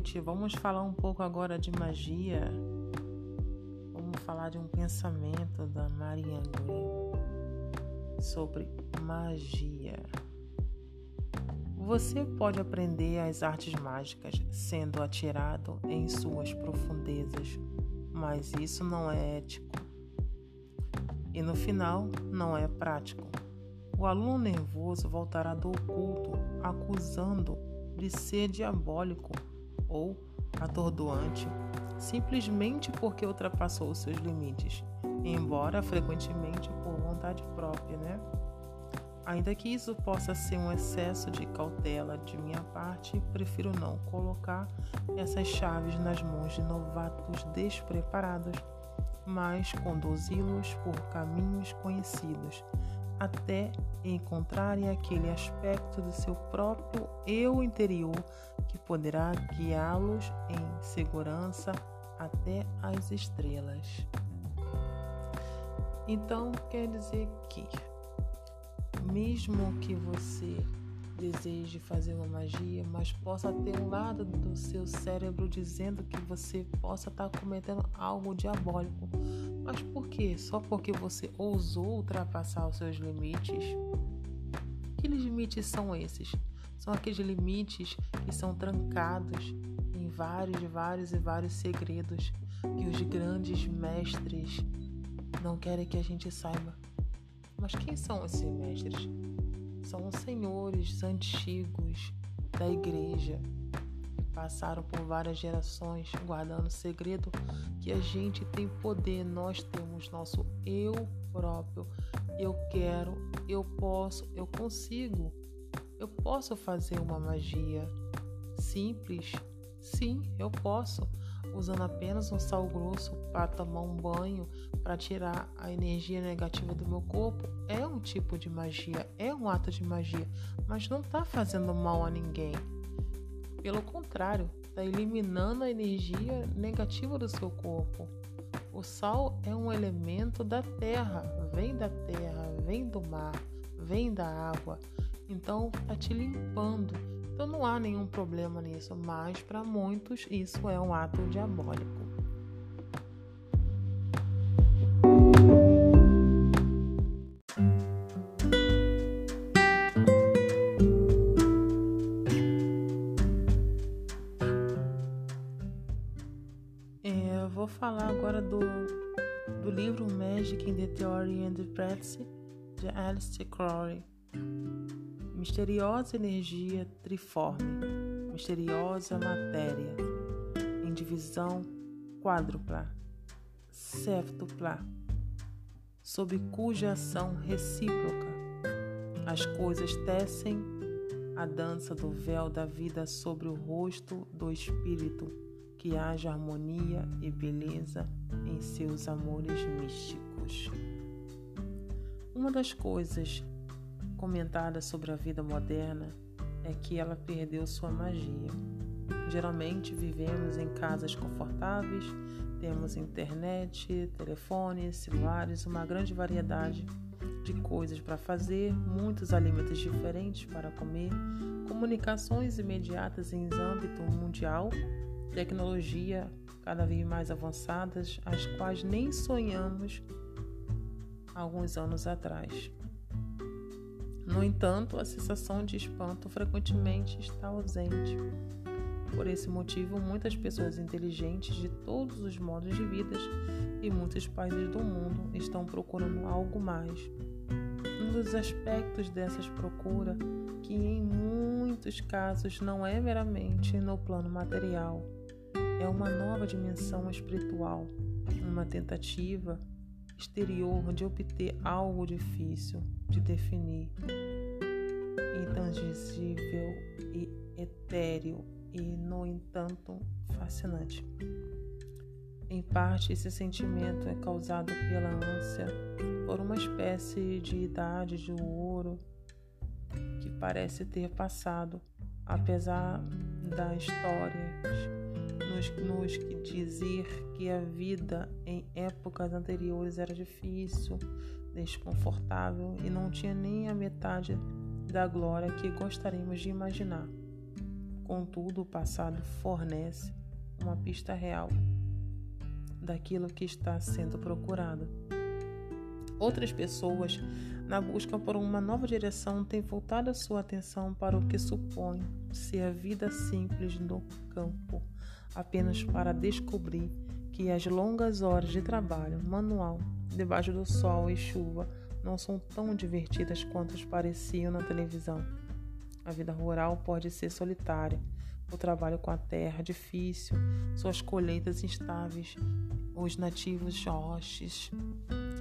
noite. Vamos falar um pouco agora de magia. Vamos falar de um pensamento da Marianne Green sobre magia. Você pode aprender as artes mágicas sendo atirado em suas profundezas, mas isso não é ético. E no final, não é prático. O aluno nervoso voltará do oculto, acusando de ser diabólico ou atordoante, simplesmente porque ultrapassou os seus limites, embora frequentemente por vontade própria, né? Ainda que isso possa ser um excesso de cautela de minha parte, prefiro não colocar essas chaves nas mãos de novatos despreparados, mas conduzi-los por caminhos conhecidos, até encontrarem aquele aspecto do seu próprio eu interior que poderá guiá-los em segurança até as estrelas. Então, quer dizer que, mesmo que você deseje fazer uma magia, mas possa ter um lado do seu cérebro dizendo que você possa estar cometendo algo diabólico. Mas por quê? Só porque você ousou ultrapassar os seus limites? Que limites são esses? São aqueles limites que são trancados em vários, vários e vários segredos que os grandes mestres não querem que a gente saiba. Mas quem são esses mestres? São senhores antigos da igreja que passaram por várias gerações guardando segredo que a gente tem poder, nós temos nosso eu próprio. Eu quero, eu posso, eu consigo. Eu posso fazer uma magia simples? Sim, eu posso usando apenas um sal grosso para tomar um banho, para tirar a energia negativa do meu corpo, é um tipo de magia, é um ato de magia, mas não está fazendo mal a ninguém. Pelo contrário, está eliminando a energia negativa do seu corpo. O sal é um elemento da terra, vem da terra, vem do mar, vem da água. Então, está te limpando então não há nenhum problema nisso, mas para muitos isso é um ato diabólico. É, vou falar agora do, do livro Magic in the Theory and the Practice de Alistair Crowley. Misteriosa energia triforme, misteriosa matéria, em divisão quádrupla, septupla, sob cuja ação recíproca as coisas tecem a dança do véu da vida sobre o rosto do espírito, que haja harmonia e beleza em seus amores místicos. Uma das coisas comentada sobre a vida moderna é que ela perdeu sua magia. Geralmente vivemos em casas confortáveis, temos internet, telefones, celulares, uma grande variedade de coisas para fazer, muitos alimentos diferentes para comer, comunicações imediatas em âmbito mundial, tecnologia cada vez mais avançadas, as quais nem sonhamos alguns anos atrás. No entanto, a sensação de espanto frequentemente está ausente. Por esse motivo, muitas pessoas inteligentes de todos os modos de vida e muitos países do mundo estão procurando algo mais. Um dos aspectos dessas procuras, que em muitos casos não é meramente no plano material, é uma nova dimensão espiritual, uma tentativa exterior de obter algo difícil de definir, intangível e etéreo e, no entanto, fascinante. Em parte, esse sentimento é causado pela ânsia por uma espécie de idade de ouro que parece ter passado, apesar das histórias nos, nos dizer que a vida em épocas anteriores era difícil, desconfortável e não tinha nem a metade da glória que gostaríamos de imaginar. Contudo, o passado fornece uma pista real daquilo que está sendo procurado. Outras pessoas, na busca por uma nova direção, têm voltado a sua atenção para o que supõe ser a vida simples no campo, apenas para descobrir que as longas horas de trabalho manual, debaixo do sol e chuva, não são tão divertidas quanto pareciam na televisão. A vida rural pode ser solitária, o trabalho com a terra difícil, suas colheitas instáveis, os nativos hostes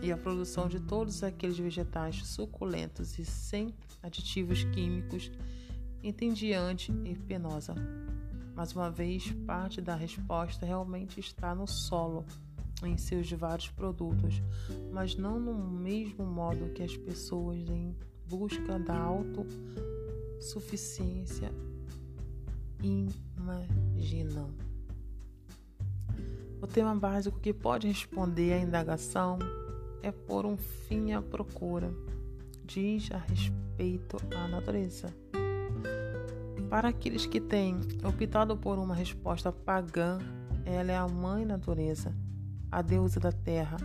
e a produção de todos aqueles vegetais suculentos e sem aditivos químicos entediante e penosa. Mais uma vez, parte da resposta realmente está no solo, em seus vários produtos, mas não no mesmo modo que as pessoas em busca da autossuficiência imaginam. O tema básico que pode responder à indagação é por um fim à procura. Diz a respeito à natureza. Para aqueles que têm optado por uma resposta pagã, ela é a mãe natureza, a deusa da terra,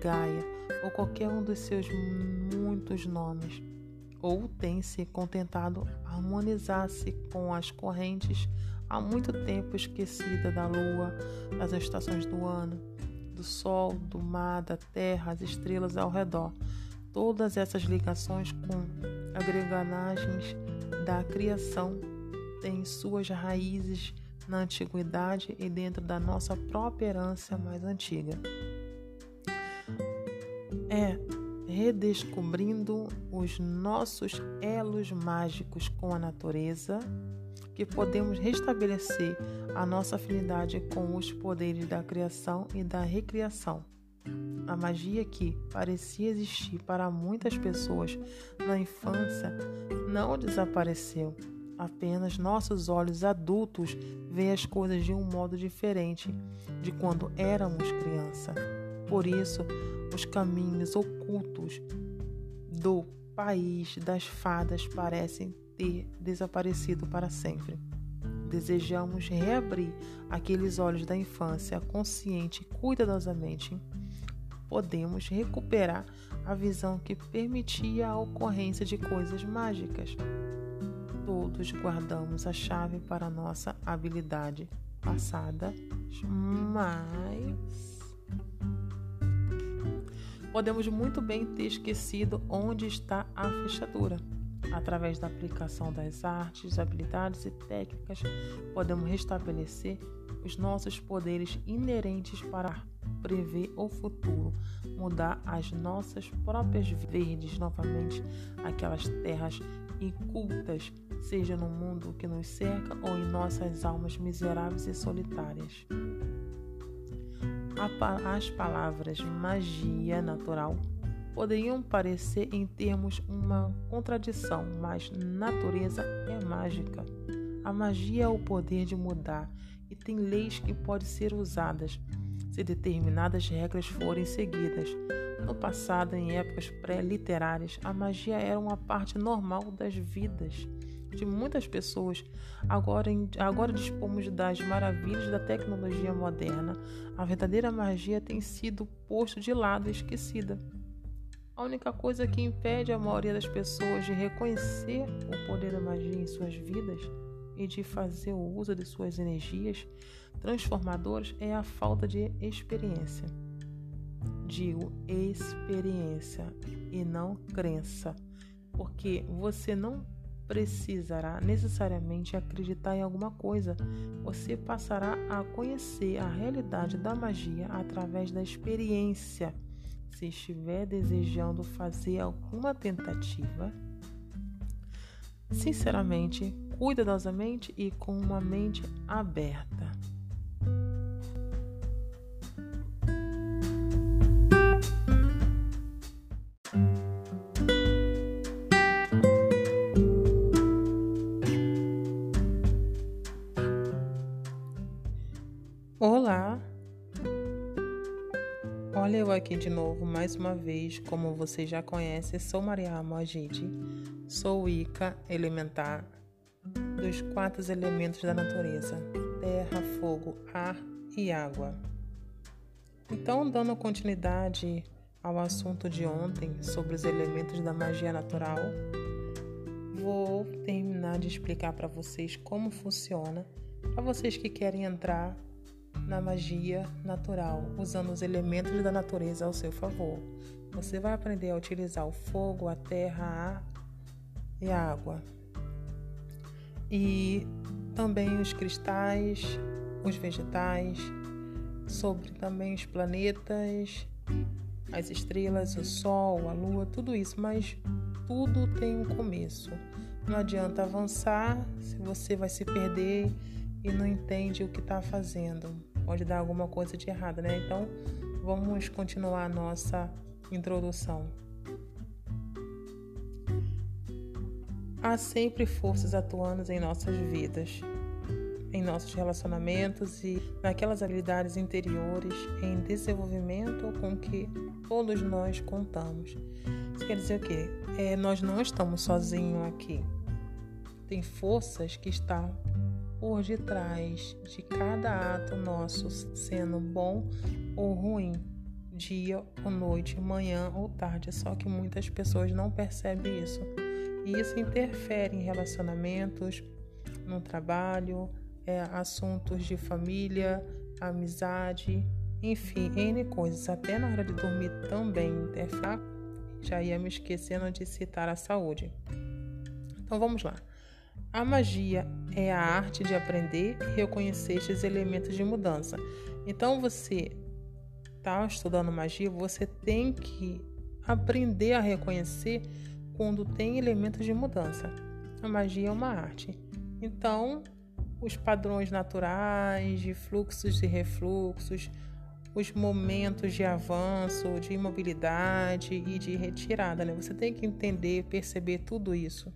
Gaia, ou qualquer um dos seus muitos nomes ou tem se contentado harmonizar-se com as correntes há muito tempo esquecida da lua, das estações do ano, do sol, do mar, da terra, as estrelas ao redor. Todas essas ligações com agreganagens da criação têm suas raízes na antiguidade e dentro da nossa própria herança mais antiga. É redescobrindo os nossos elos mágicos com a natureza, que podemos restabelecer a nossa afinidade com os poderes da criação e da recriação. A magia que parecia existir para muitas pessoas na infância não desapareceu. Apenas nossos olhos adultos veem as coisas de um modo diferente de quando éramos criança. Por isso, os caminhos ocultos do país das fadas parecem ter desaparecido para sempre. Desejamos reabrir aqueles olhos da infância consciente e cuidadosamente. Podemos recuperar a visão que permitia a ocorrência de coisas mágicas. Todos guardamos a chave para a nossa habilidade passada, mas podemos muito bem ter esquecido onde está a fechadura. Através da aplicação das artes, habilidades e técnicas, podemos restabelecer os nossos poderes inerentes para prever o futuro, mudar as nossas próprias verdes novamente, aquelas terras incultas, seja no mundo que nos cerca ou em nossas almas miseráveis e solitárias as palavras magia natural poderiam parecer em termos uma contradição, mas natureza é mágica. A magia é o poder de mudar e tem leis que podem ser usadas se determinadas regras forem seguidas. No passado, em épocas pré-literárias, a magia era uma parte normal das vidas de muitas pessoas. Agora, agora dispomos das maravilhas da tecnologia moderna. A verdadeira magia tem sido posto de lado e esquecida. A única coisa que impede a maioria das pessoas de reconhecer o poder da magia em suas vidas e de fazer o uso de suas energias transformadoras é a falta de experiência. Digo experiência e não crença, porque você não precisará necessariamente acreditar em alguma coisa. Você passará a conhecer a realidade da magia através da experiência. Se estiver desejando fazer alguma tentativa, sinceramente, cuidadosamente e com uma mente aberta. Eu aqui de novo mais uma vez, como você já conhece, sou Maria Moagide, sou Ica Elementar dos quatro elementos da natureza: terra, fogo, ar e água. Então, dando continuidade ao assunto de ontem sobre os elementos da magia natural, vou terminar de explicar para vocês como funciona, para vocês que querem entrar na magia natural, usando os elementos da natureza ao seu favor. Você vai aprender a utilizar o fogo, a terra, a e a água. E também os cristais, os vegetais, sobre também os planetas, as estrelas, o sol, a lua, tudo isso, mas tudo tem um começo. Não adianta avançar se você vai se perder e não entende o que está fazendo. Pode dar alguma coisa de errado, né? Então, vamos continuar a nossa introdução. Há sempre forças atuando em nossas vidas, em nossos relacionamentos e naquelas habilidades interiores em desenvolvimento com que todos nós contamos. Isso quer dizer o quê? É, nós não estamos sozinhos aqui. Tem forças que estão por detrás de cada ato nosso, sendo bom ou ruim, dia ou noite, manhã ou tarde. Só que muitas pessoas não percebem isso. E isso interfere em relacionamentos, no trabalho, é, assuntos de família, amizade, enfim, N coisas. Até na hora de dormir também interfere. Já ia me esquecendo de citar a saúde. Então vamos lá. A magia é a arte de aprender e reconhecer estes elementos de mudança. Então você está estudando magia, você tem que aprender a reconhecer quando tem elementos de mudança. A magia é uma arte. Então, os padrões naturais de fluxos e refluxos, os momentos de avanço, de imobilidade e de retirada, né? Você tem que entender, perceber tudo isso.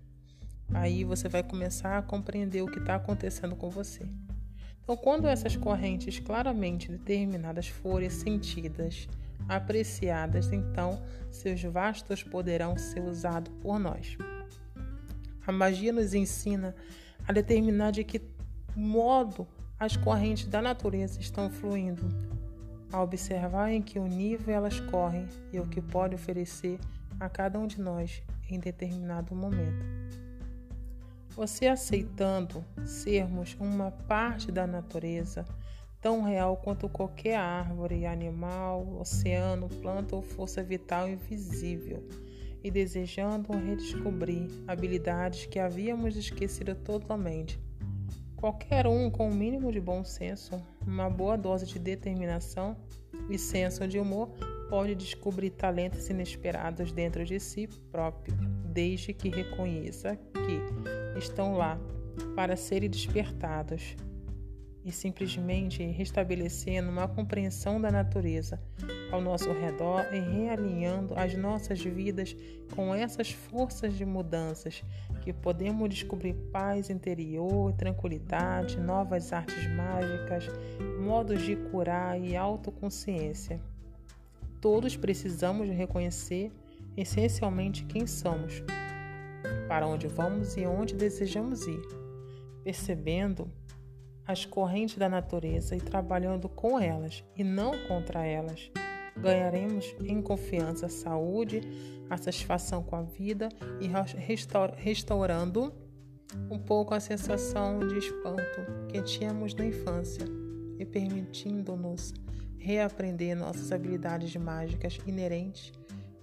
Aí você vai começar a compreender o que está acontecendo com você. Então, quando essas correntes claramente determinadas forem sentidas, apreciadas, então seus vastos poderão ser usados por nós. A magia nos ensina a determinar de que modo as correntes da natureza estão fluindo, a observar em que nível elas correm e o que pode oferecer a cada um de nós em determinado momento. Você aceitando sermos uma parte da natureza, tão real quanto qualquer árvore, animal, oceano, planta ou força vital invisível, e desejando redescobrir habilidades que havíamos esquecido totalmente. Qualquer um com o um mínimo de bom senso, uma boa dose de determinação e senso de humor pode descobrir talentos inesperados dentro de si próprio, desde que reconheça que estão lá para serem despertados e simplesmente restabelecendo uma compreensão da natureza ao nosso redor e realinhando as nossas vidas com essas forças de mudanças que podemos descobrir paz interior, tranquilidade, novas artes mágicas, modos de curar e autoconsciência. Todos precisamos reconhecer essencialmente quem somos, para onde vamos e onde desejamos ir, percebendo as correntes da natureza e trabalhando com elas e não contra elas. Ganharemos em confiança a saúde, a satisfação com a vida e restaurando um pouco a sensação de espanto que tínhamos na infância e permitindo-nos reaprender nossas habilidades mágicas inerentes,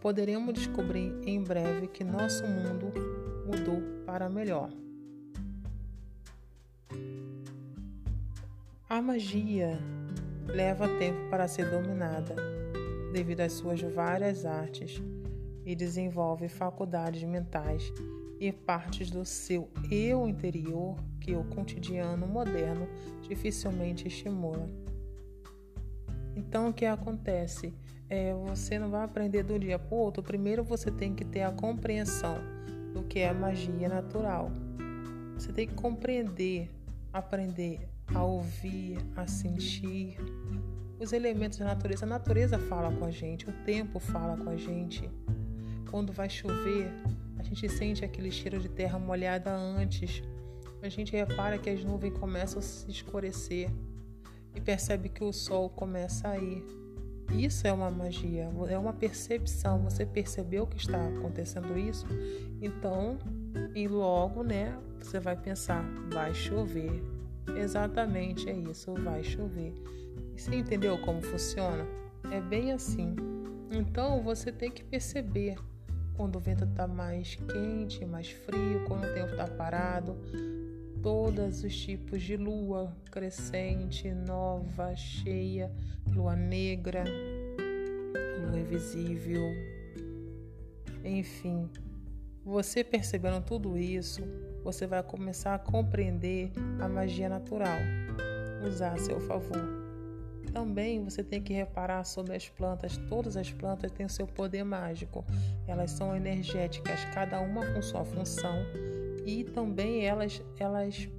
poderemos descobrir em breve que nosso mundo mudou para melhor. A magia leva tempo para ser dominada, devido às suas várias artes, e desenvolve faculdades mentais e partes do seu eu interior que o cotidiano moderno dificilmente estimula. Então, o que acontece? É, você não vai aprender do dia para o outro. Primeiro, você tem que ter a compreensão do que é magia natural. Você tem que compreender, aprender a ouvir, a sentir. Os elementos da natureza, a natureza fala com a gente, o tempo fala com a gente. Quando vai chover, a gente sente aquele cheiro de terra molhada antes. a gente repara que as nuvens começam a se escurecer e percebe que o sol começa a ir. Isso é uma magia, é uma percepção. Você percebeu que está acontecendo isso? Então, e logo, né, você vai pensar, vai chover. Exatamente é isso, vai chover. Você entendeu como funciona? É bem assim. Então, você tem que perceber quando o vento está mais quente, mais frio, quando o tempo está parado, todos os tipos de lua crescente, nova, cheia, lua negra, lua invisível, enfim. Você percebendo tudo isso, você vai começar a compreender a magia natural, usar a seu favor. Também você tem que reparar sobre as plantas. Todas as plantas têm o seu poder mágico. Elas são energéticas, cada uma com sua função. E também elas, elas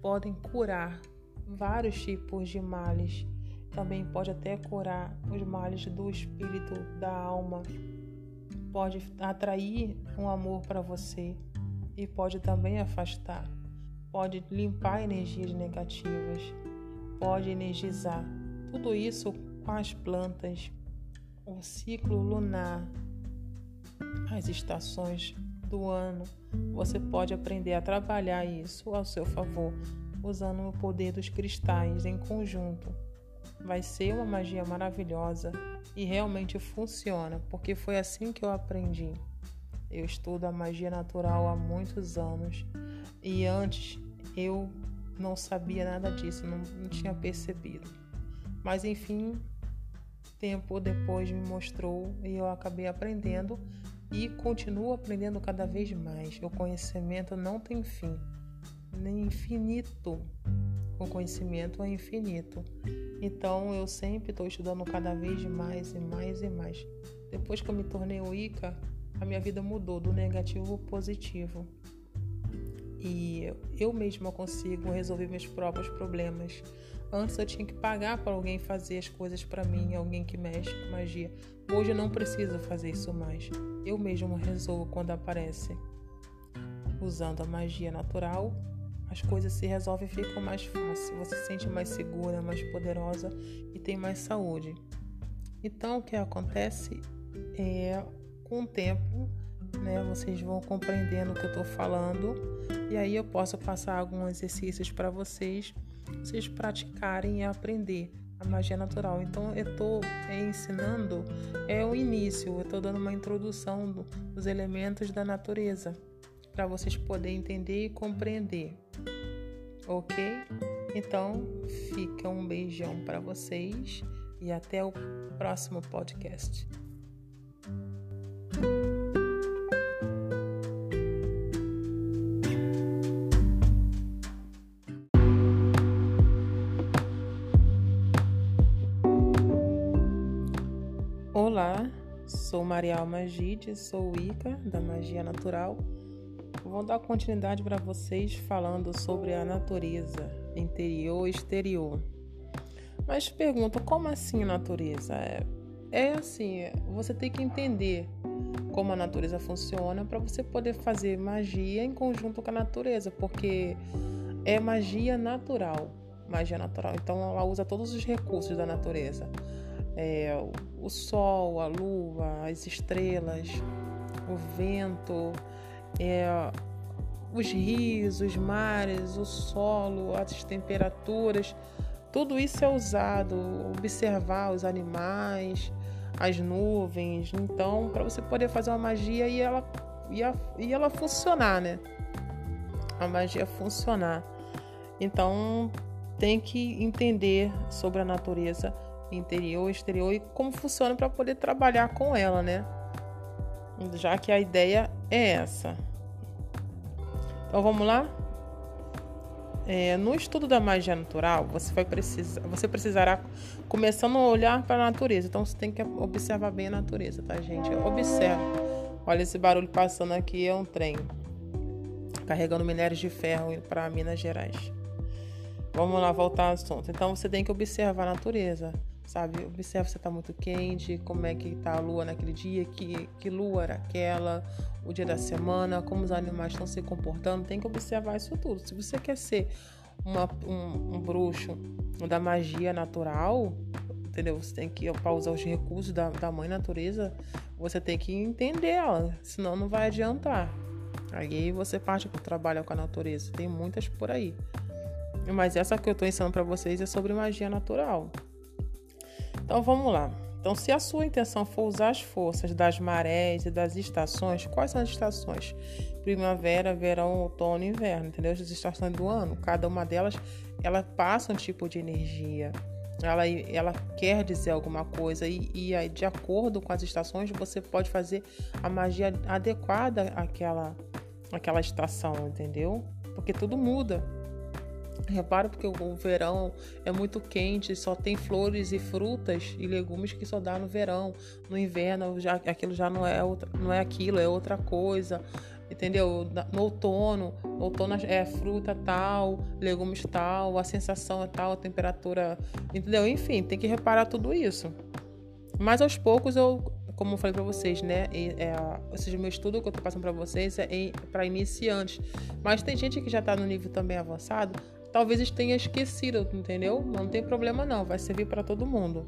podem curar vários tipos de males. Também pode até curar os males do espírito, da alma. Pode atrair um amor para você e pode também afastar. Pode limpar energias negativas, pode energizar. Tudo isso com as plantas, o ciclo lunar, as estações do ano. Você pode aprender a trabalhar isso ao seu favor, usando o poder dos cristais em conjunto. Vai ser uma magia maravilhosa e realmente funciona, porque foi assim que eu aprendi. Eu estudo a magia natural há muitos anos e antes eu não sabia nada disso, não, não tinha percebido. Mas enfim, tempo depois me mostrou e eu acabei aprendendo e continuo aprendendo cada vez mais. O conhecimento não tem fim, nem infinito. O conhecimento é infinito. Então eu sempre estou estudando cada vez mais e mais e mais. Depois que eu me tornei Wicca, a minha vida mudou do negativo para positivo. E eu mesma consigo resolver meus próprios problemas. Antes eu tinha que pagar para alguém fazer as coisas para mim, alguém que mexe com magia. Hoje eu não preciso fazer isso mais. Eu mesmo resolvo quando aparece. Usando a magia natural, as coisas se resolvem e ficam mais fáceis. Você se sente mais segura, mais poderosa e tem mais saúde. Então o que acontece é com o tempo, né, vocês vão compreendendo o que eu estou falando e aí eu posso passar alguns exercícios para vocês vocês praticarem e aprender a magia natural. Então eu estou é, ensinando é o início, eu estou dando uma introdução do, dos elementos da natureza para vocês poderem entender e compreender. Ok? Então fica um beijão para vocês e até o próximo podcast. Alma Gide, sou Ica da Magia Natural. Vou dar continuidade para vocês falando sobre a natureza interior e exterior. Mas pergunto, como assim natureza? É, é assim, você tem que entender como a natureza funciona para você poder fazer magia em conjunto com a natureza, porque é magia natural, magia natural. Então ela usa todos os recursos da natureza é, o sol, a lua, as estrelas, o vento, é, os rios, os mares, o solo, as temperaturas, tudo isso é usado. Observar os animais, as nuvens. Então, para você poder fazer uma magia e ela, e, a, e ela funcionar, né? A magia funcionar. Então, tem que entender sobre a natureza interior, exterior e como funciona para poder trabalhar com ela, né? Já que a ideia é essa. Então vamos lá? É, no estudo da magia natural, você vai precisar, você precisará começando a olhar para a natureza. Então você tem que observar bem a natureza, tá, gente? Observe. Olha esse barulho passando aqui, é um trem carregando minérios de ferro para Minas Gerais. Vamos lá voltar ao assunto. Então você tem que observar a natureza sabe? Observa se está muito quente, como é que está a lua naquele dia, que, que lua era aquela, o dia da semana, como os animais estão se comportando. Tem que observar isso tudo. Se você quer ser uma, um, um bruxo da magia natural, entendeu? Você tem que, usar os recursos da, da mãe natureza, você tem que entender ela, senão não vai adiantar. Aí você parte para o trabalho com a natureza. Tem muitas por aí. Mas essa que eu estou ensinando para vocês é sobre magia natural. Então vamos lá. Então, se a sua intenção for usar as forças das marés e das estações, quais são as estações? Primavera, verão, outono e inverno, entendeu? As estações do ano, cada uma delas, ela passa um tipo de energia. Ela, ela quer dizer alguma coisa e, e de acordo com as estações você pode fazer a magia adequada àquela, àquela estação, entendeu? Porque tudo muda. Repara porque o verão é muito quente, só tem flores e frutas e legumes que só dá no verão. No inverno já aquilo já não é outra, não é aquilo, é outra coisa. Entendeu? No outono, no outono é fruta tal, legumes tal, a sensação é tal, a temperatura, entendeu? Enfim, tem que reparar tudo isso. Mas aos poucos eu como eu falei para vocês, né? É, ou seja, meu estudo que eu tô passando para vocês é para iniciantes. Mas tem gente que já está no nível também avançado, talvez tenha esquecido, entendeu? Não tem problema não, vai servir para todo mundo,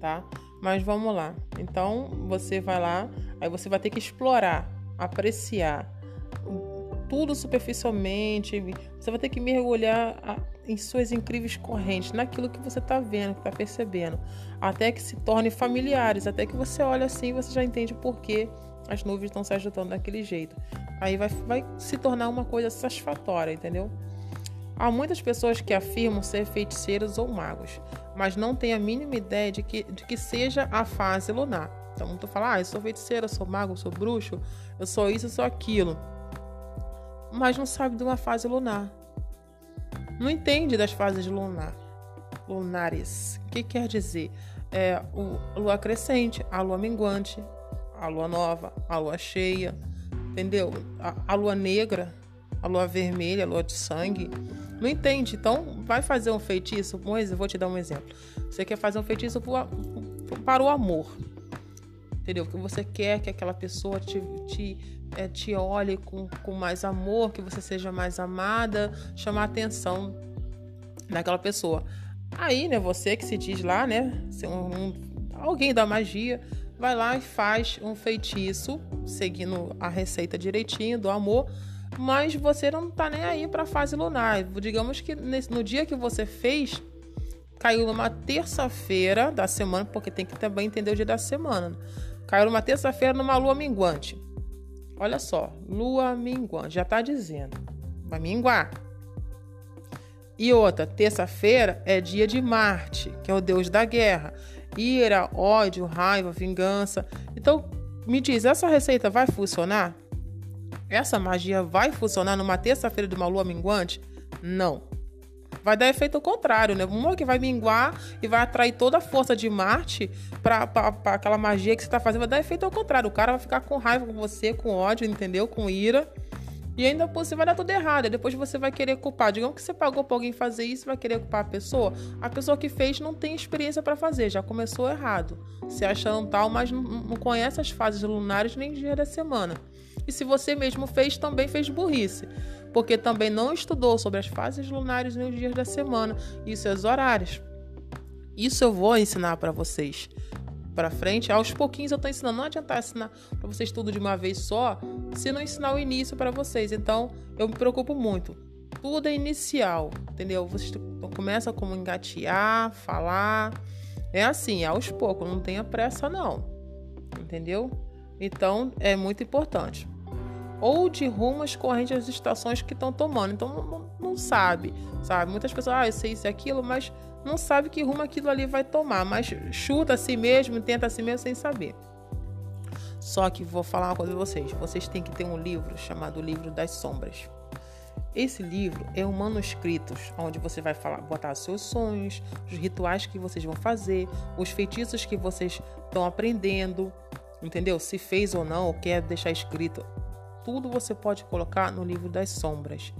tá? Mas vamos lá. Então você vai lá, aí você vai ter que explorar, apreciar tudo superficialmente. Você vai ter que mergulhar em suas incríveis correntes, naquilo que você está vendo, que está percebendo, até que se torne familiares, até que você olha assim, você já entende por que as nuvens estão se ajudando daquele jeito. Aí vai, vai se tornar uma coisa satisfatória, entendeu? Há muitas pessoas que afirmam ser feiticeiros ou magos, mas não têm a mínima ideia de que, de que seja a fase lunar. Então, tu fala, ah, eu sou feiticeira, eu sou mago, eu sou bruxo, eu sou isso, eu sou aquilo. Mas não sabe de uma fase lunar. Não entende das fases lunar, lunares. O que quer dizer? É o, lua crescente, a lua minguante, a lua nova, a lua cheia, entendeu? A, a lua negra, a lua vermelha, a lua de sangue. Não entende? Então, vai fazer um feitiço. Moisés, eu vou te dar um exemplo. Você quer fazer um feitiço para o amor. Entendeu? Que você quer que aquela pessoa te, te, é, te olhe com, com mais amor, que você seja mais amada, chamar a atenção daquela pessoa. Aí, né, você que se diz lá, né, um, um, alguém da magia, vai lá e faz um feitiço, seguindo a receita direitinho do amor mas você não tá nem aí para a fase lunar. Digamos que no dia que você fez, caiu numa terça-feira da semana, porque tem que também entender o dia da semana. Caiu numa terça-feira numa lua minguante. Olha só, lua minguante, já tá dizendo, vai minguar. E outra, terça-feira é dia de Marte, que é o deus da guerra. Ira, ódio, raiva, vingança. Então, me diz, essa receita vai funcionar? Essa magia vai funcionar numa terça-feira de uma lua minguante? Não. Vai dar efeito contrário, né? Uma que vai minguar e vai atrair toda a força de Marte para aquela magia que você está fazendo. Vai dar efeito ao contrário. O cara vai ficar com raiva com você, com ódio, entendeu? Com ira. E ainda por você vai dar tudo errado. Depois você vai querer culpar. Digamos que você pagou para alguém fazer isso, vai querer culpar a pessoa. A pessoa que fez não tem experiência para fazer, já começou errado. Se achando tal, mas não conhece as fases lunares nem dia da semana. E se você mesmo fez, também fez burrice, porque também não estudou sobre as fases lunares nos dias da semana e seus horários. Isso eu vou ensinar para vocês para frente. Aos pouquinhos eu estou ensinando. Não adianta ensinar para vocês tudo de uma vez só, se não ensinar o início para vocês. Então eu me preocupo muito. Tudo é inicial, entendeu? Você começa como engatear, falar. É assim, é aos poucos, não tenha pressa não. Entendeu? Então é muito importante ou de rumo às correntes das estações que estão tomando. Então não, não, sabe, sabe? Muitas pessoas, ah, eu sei isso e aquilo, mas não sabe que rumo aquilo ali vai tomar, mas chuta a si mesmo, tenta a si mesmo sem saber. Só que vou falar uma coisa pra vocês: vocês têm que ter um livro chamado Livro das Sombras. Esse livro é um manuscrito onde você vai falar, botar seus sonhos, os rituais que vocês vão fazer, os feitiços que vocês estão aprendendo, entendeu? Se fez ou não, ou quer deixar escrito tudo você pode colocar no livro das sombras.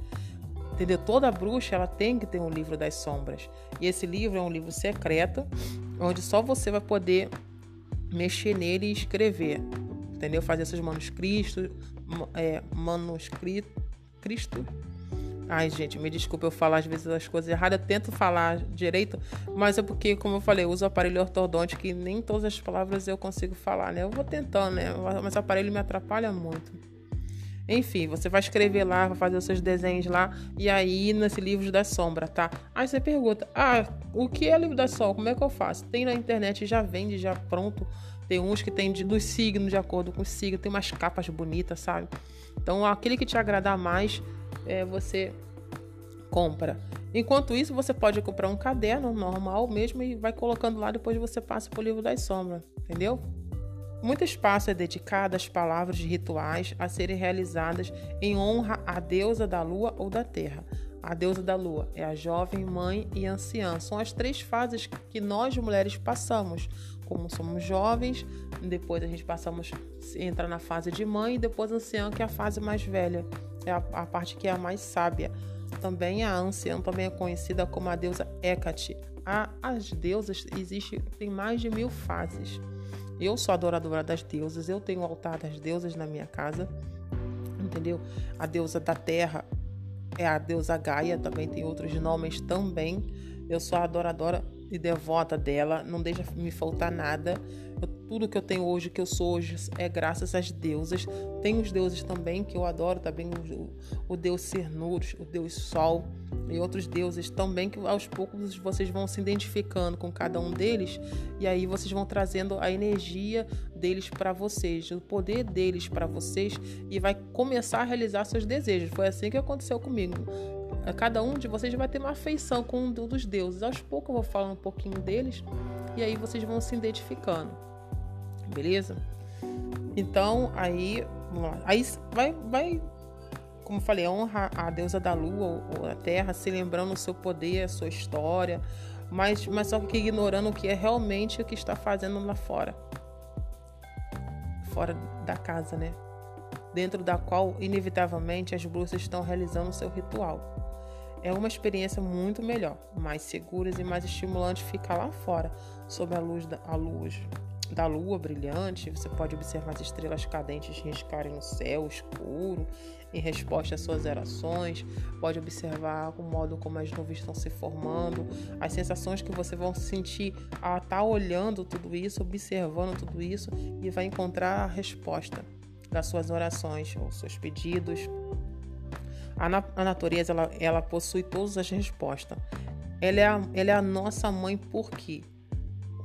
Entendeu? Toda bruxa ela tem que ter um livro das sombras. E esse livro é um livro secreto, onde só você vai poder mexer nele e escrever. Entendeu? Fazer seus manuscritos, é, manuscrito, Cristo. Ai, gente, me desculpa eu falar às vezes as coisas erradas. Eu tento falar direito, mas é porque, como eu falei, eu uso aparelho ortodôntico e nem todas as palavras eu consigo falar, né? Eu vou tentando, né? Mas o aparelho me atrapalha muito. Enfim, você vai escrever lá, vai fazer os seus desenhos lá, e aí nesse livro da sombra, tá? Aí você pergunta: Ah, o que é livro da sombra? Como é que eu faço? Tem na internet, já vende, já pronto. Tem uns que tem dos signos, de acordo com o signo, tem umas capas bonitas, sabe? Então, aquele que te agradar mais, é, você compra. Enquanto isso, você pode comprar um caderno normal mesmo e vai colocando lá, depois você passa pro livro das sombras, entendeu? Muito espaço é dedicado às palavras rituais a serem realizadas em honra à deusa da lua ou da terra. A deusa da lua é a jovem, mãe e anciã. São as três fases que nós mulheres passamos. Como somos jovens, depois a gente passamos entra na fase de mãe e depois anciã, que é a fase mais velha, é a, a parte que é a mais sábia. Também a anciã também é conhecida como a deusa Hecate. A, as deusas existem tem mais de mil fases. Eu sou adoradora das deusas, eu tenho o altar das deusas na minha casa, entendeu? A deusa da terra é a deusa Gaia, também tem outros nomes também. Eu sou adoradora e devota dela, não deixa me faltar nada. Eu, tudo que eu tenho hoje, que eu sou hoje, é graças às deusas. Tem os deuses também que eu adoro, também o, o deus Cernurus, o deus Sol e outros deuses também que aos poucos vocês vão se identificando com cada um deles e aí vocês vão trazendo a energia deles para vocês, o poder deles para vocês e vai começar a realizar seus desejos. Foi assim que aconteceu comigo. Cada um de vocês vai ter uma afeição com um dos deuses. Aos poucos eu vou falando um pouquinho deles e aí vocês vão se identificando. Beleza? Então, aí, vamos lá. Aí vai vai como falei, honra a deusa da lua ou a terra, se lembrando o seu poder, a sua história, mas, mas só que ignorando o que é realmente o que está fazendo lá fora. Fora da casa, né? Dentro da qual, inevitavelmente, as bruxas estão realizando o seu ritual. É uma experiência muito melhor, mais segura e mais estimulante ficar lá fora, sob a luz da a luz da lua brilhante, você pode observar as estrelas cadentes riscarem no céu escuro em resposta às suas orações, pode observar o modo como as nuvens estão se formando, as sensações que você vai sentir a estar tá olhando tudo isso, observando tudo isso e vai encontrar a resposta das suas orações ou seus pedidos. A, na a natureza ela, ela possui todas as respostas. Ela é a, ela é a nossa mãe por quê?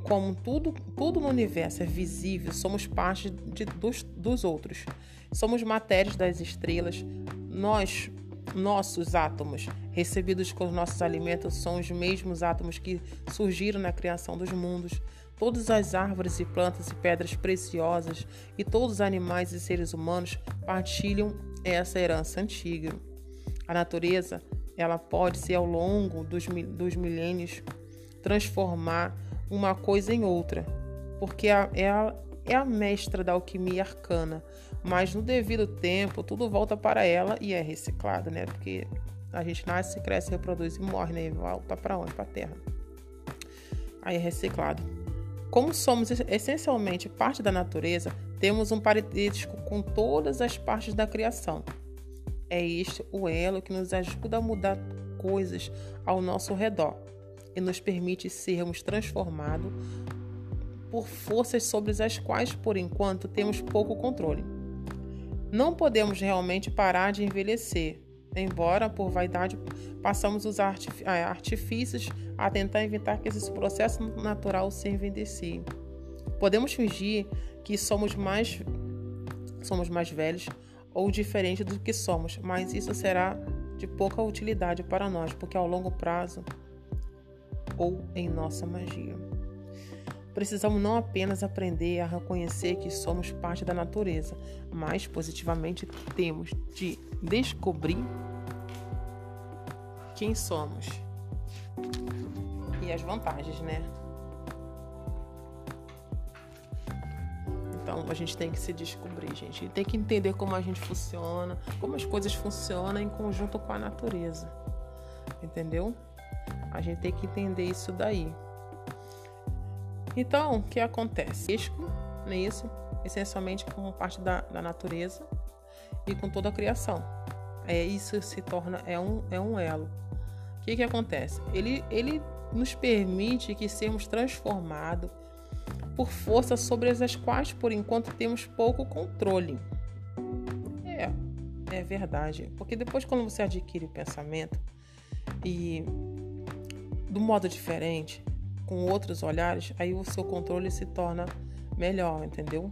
Como tudo, tudo no universo é visível, somos parte de, dos, dos outros. Somos matérias das estrelas. Nós, nossos átomos, recebidos com os nossos alimentos, são os mesmos átomos que surgiram na criação dos mundos. Todas as árvores e plantas e pedras preciosas e todos os animais e seres humanos partilham essa herança antiga. A natureza, ela pode ser ao longo dos, dos milênios transformar uma coisa em outra, porque é a, é a mestra da alquimia arcana, mas no devido tempo tudo volta para ela e é reciclado, né? Porque a gente nasce, cresce, reproduz e morre, né? E volta para onde? Para a Terra. Aí é reciclado. Como somos essencialmente parte da natureza, temos um parentesco com todas as partes da criação. É este o elo que nos ajuda a mudar coisas ao nosso redor e nos permite sermos transformados por forças sobre as quais, por enquanto, temos pouco controle. Não podemos realmente parar de envelhecer, embora por vaidade passamos os artifícios a tentar evitar que esse processo natural se envelheça. Podemos fingir que somos mais somos mais velhos ou diferentes do que somos, mas isso será de pouca utilidade para nós, porque ao longo prazo ou em nossa magia. Precisamos não apenas aprender a reconhecer que somos parte da natureza, mas positivamente temos de descobrir quem somos e as vantagens, né? Então a gente tem que se descobrir, gente. Tem que entender como a gente funciona, como as coisas funcionam em conjunto com a natureza. entendeu? A gente tem que entender isso daí. Então, o que acontece? Risco nisso, essencialmente com parte da, da natureza e com toda a criação. É, isso se torna é um, é um elo. O que, que acontece? Ele, ele nos permite que sermos transformados por forças sobre as quais, por enquanto, temos pouco controle. É, é verdade. Porque depois, quando você adquire o pensamento e do modo diferente, com outros olhares, aí o seu controle se torna melhor, entendeu?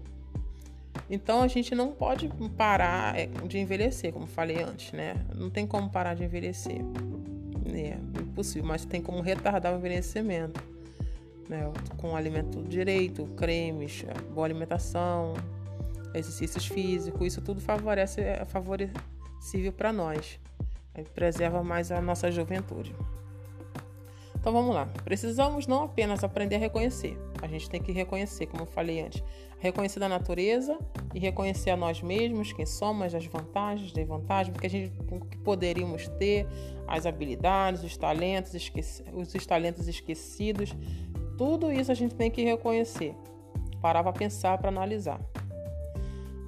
Então a gente não pode parar é, de envelhecer, como falei antes, né? Não tem como parar de envelhecer. É impossível, mas tem como retardar o envelhecimento. Né? Com alimento direito, cremes, boa alimentação, exercícios físicos, isso tudo favorece, é favorecível para nós. Preserva mais a nossa juventude. Então vamos lá. Precisamos não apenas aprender a reconhecer, a gente tem que reconhecer, como eu falei antes, reconhecer da natureza e reconhecer a nós mesmos, quem somos, as vantagens, desvantagens, porque a gente que poderíamos ter, as habilidades, os talentos, esqueci, os talentos esquecidos, tudo isso a gente tem que reconhecer. Parar para pensar, para analisar.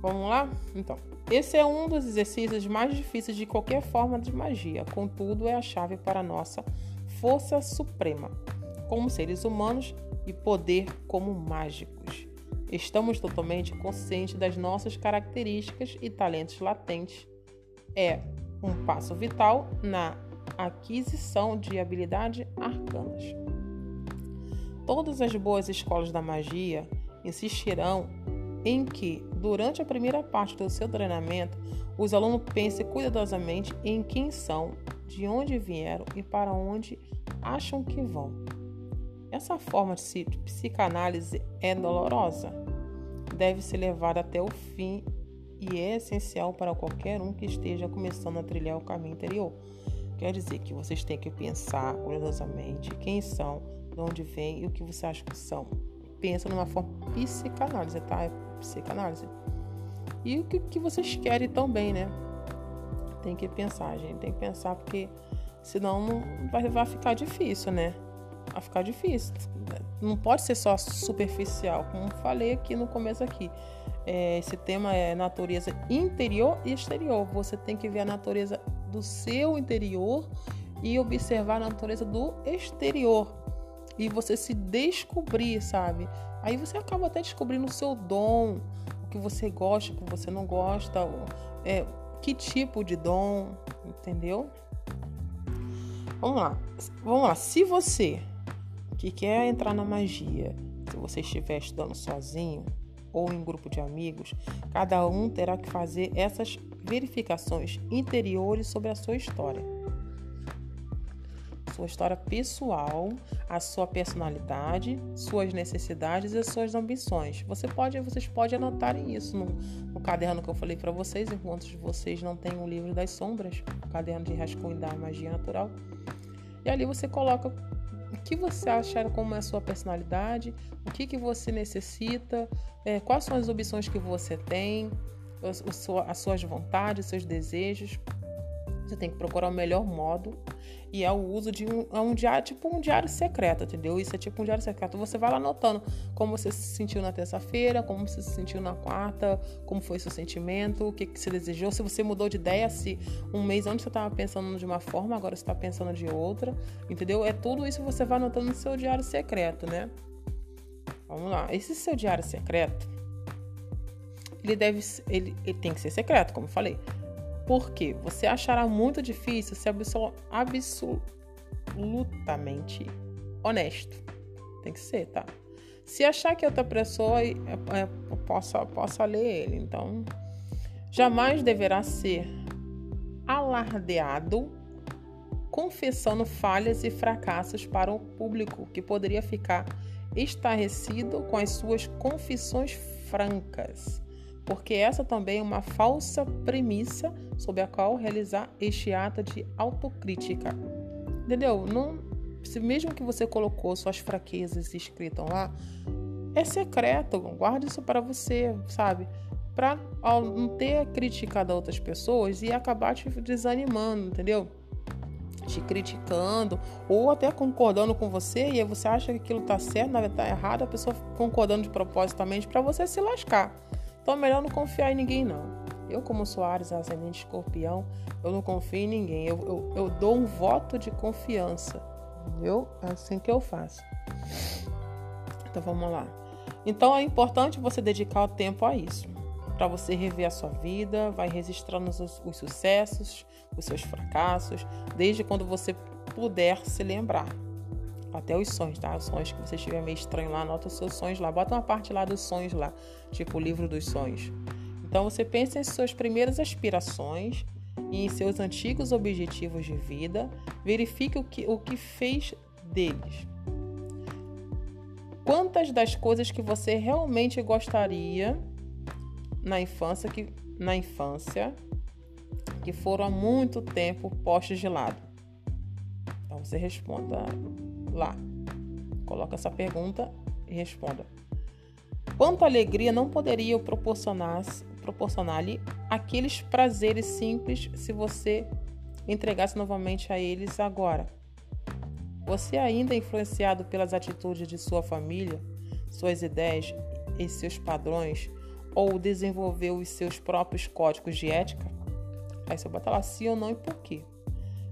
Vamos lá? Então, esse é um dos exercícios mais difíceis de qualquer forma de magia, contudo, é a chave para a nossa força suprema, como seres humanos e poder como mágicos. Estamos totalmente conscientes das nossas características e talentos latentes. É um passo vital na aquisição de habilidades arcanas. Todas as boas escolas da magia insistirão em que, durante a primeira parte do seu treinamento, os alunos pensem cuidadosamente em quem são, de onde vieram e para onde acham que vão. Essa forma de psicanálise é dolorosa, deve ser levada até o fim e é essencial para qualquer um que esteja começando a trilhar o caminho interior. Quer dizer que vocês têm que pensar cuidadosamente quem são, de onde vêm e o que você acha que são. Pensa numa forma psicanálise, tá? É psicanálise. E o que, que vocês querem também, né? Tem que pensar, gente. Tem que pensar porque Senão não vai, vai ficar difícil, né? Vai ficar difícil. Não pode ser só superficial, como falei aqui no começo aqui. É, esse tema é natureza interior e exterior. Você tem que ver a natureza do seu interior e observar a natureza do exterior. E você se descobrir, sabe? Aí você acaba até descobrindo o seu dom, o que você gosta, o que você não gosta, é, que tipo de dom, entendeu? Vamos lá. Vamos lá. Se você que quer entrar na magia, se você estiver estudando sozinho ou em grupo de amigos, cada um terá que fazer essas verificações interiores sobre a sua história. Sua história pessoal, a sua personalidade, suas necessidades e suas ambições. Você pode, vocês podem anotar isso no, no caderno que eu falei para vocês, enquanto vocês não têm o livro das sombras, o caderno de rascunho da magia natural. E ali você coloca o que você acha como é a sua personalidade, o que, que você necessita, é, quais são as opções que você tem, as, as suas vontades, seus desejos. Você tem que procurar o melhor modo e é o uso de um, é um diário, tipo um diário secreto, entendeu? Isso é tipo um diário secreto. Você vai lá anotando como você se sentiu na terça-feira, como você se sentiu na quarta, como foi seu sentimento, o que, que você desejou, se você mudou de ideia, se um mês antes você estava pensando de uma forma, agora você está pensando de outra, entendeu? É tudo isso que você vai anotando no seu diário secreto, né? Vamos lá. Esse seu diário secreto, ele deve, ele, ele tem que ser secreto, como eu falei. Porque você achará muito difícil ser absolutamente honesto. Tem que ser, tá? Se achar que outra pessoa é, é, possa, possa ler ele, então jamais deverá ser alardeado confessando falhas e fracassos para o público que poderia ficar estarrecido com as suas confissões francas porque essa também é uma falsa premissa sob a qual realizar este ato de autocrítica. Entendeu? Não, se mesmo que você colocou suas fraquezas escritas lá, é secreto, guarde isso para você, sabe? Para não ter criticado outras pessoas e acabar te desanimando, entendeu? te criticando ou até concordando com você e aí você acha que aquilo tá certo, na verdade tá errado, a pessoa concordando de propositamente para você se lascar. Então é melhor não confiar em ninguém não. Eu como Soares, ascendente escorpião, eu não confio em ninguém. Eu, eu, eu dou um voto de confiança. Entendeu? É assim que eu faço. Então vamos lá. Então é importante você dedicar o tempo a isso. Para você rever a sua vida, vai registrando os, os sucessos, os seus fracassos, desde quando você puder se lembrar. Até os sonhos, tá? Os sonhos que você estiver meio estranho lá, anota os seus sonhos lá. Bota uma parte lá dos sonhos lá, tipo o livro dos sonhos. Então você pensa em suas primeiras aspirações e em seus antigos objetivos de vida, verifique o que, o que fez deles. Quantas das coisas que você realmente gostaria na infância que na infância que foram há muito tempo postos de lado? Então você responda lá. Coloca essa pergunta e responda. Quanta alegria não poderia proporcionar proporcionar-lhe aqueles prazeres simples se você entregasse novamente a eles agora? Você ainda é influenciado pelas atitudes de sua família, suas ideias e seus padrões, ou desenvolveu os seus próprios códigos de ética? Aí você bota lá sim ou não e por quê.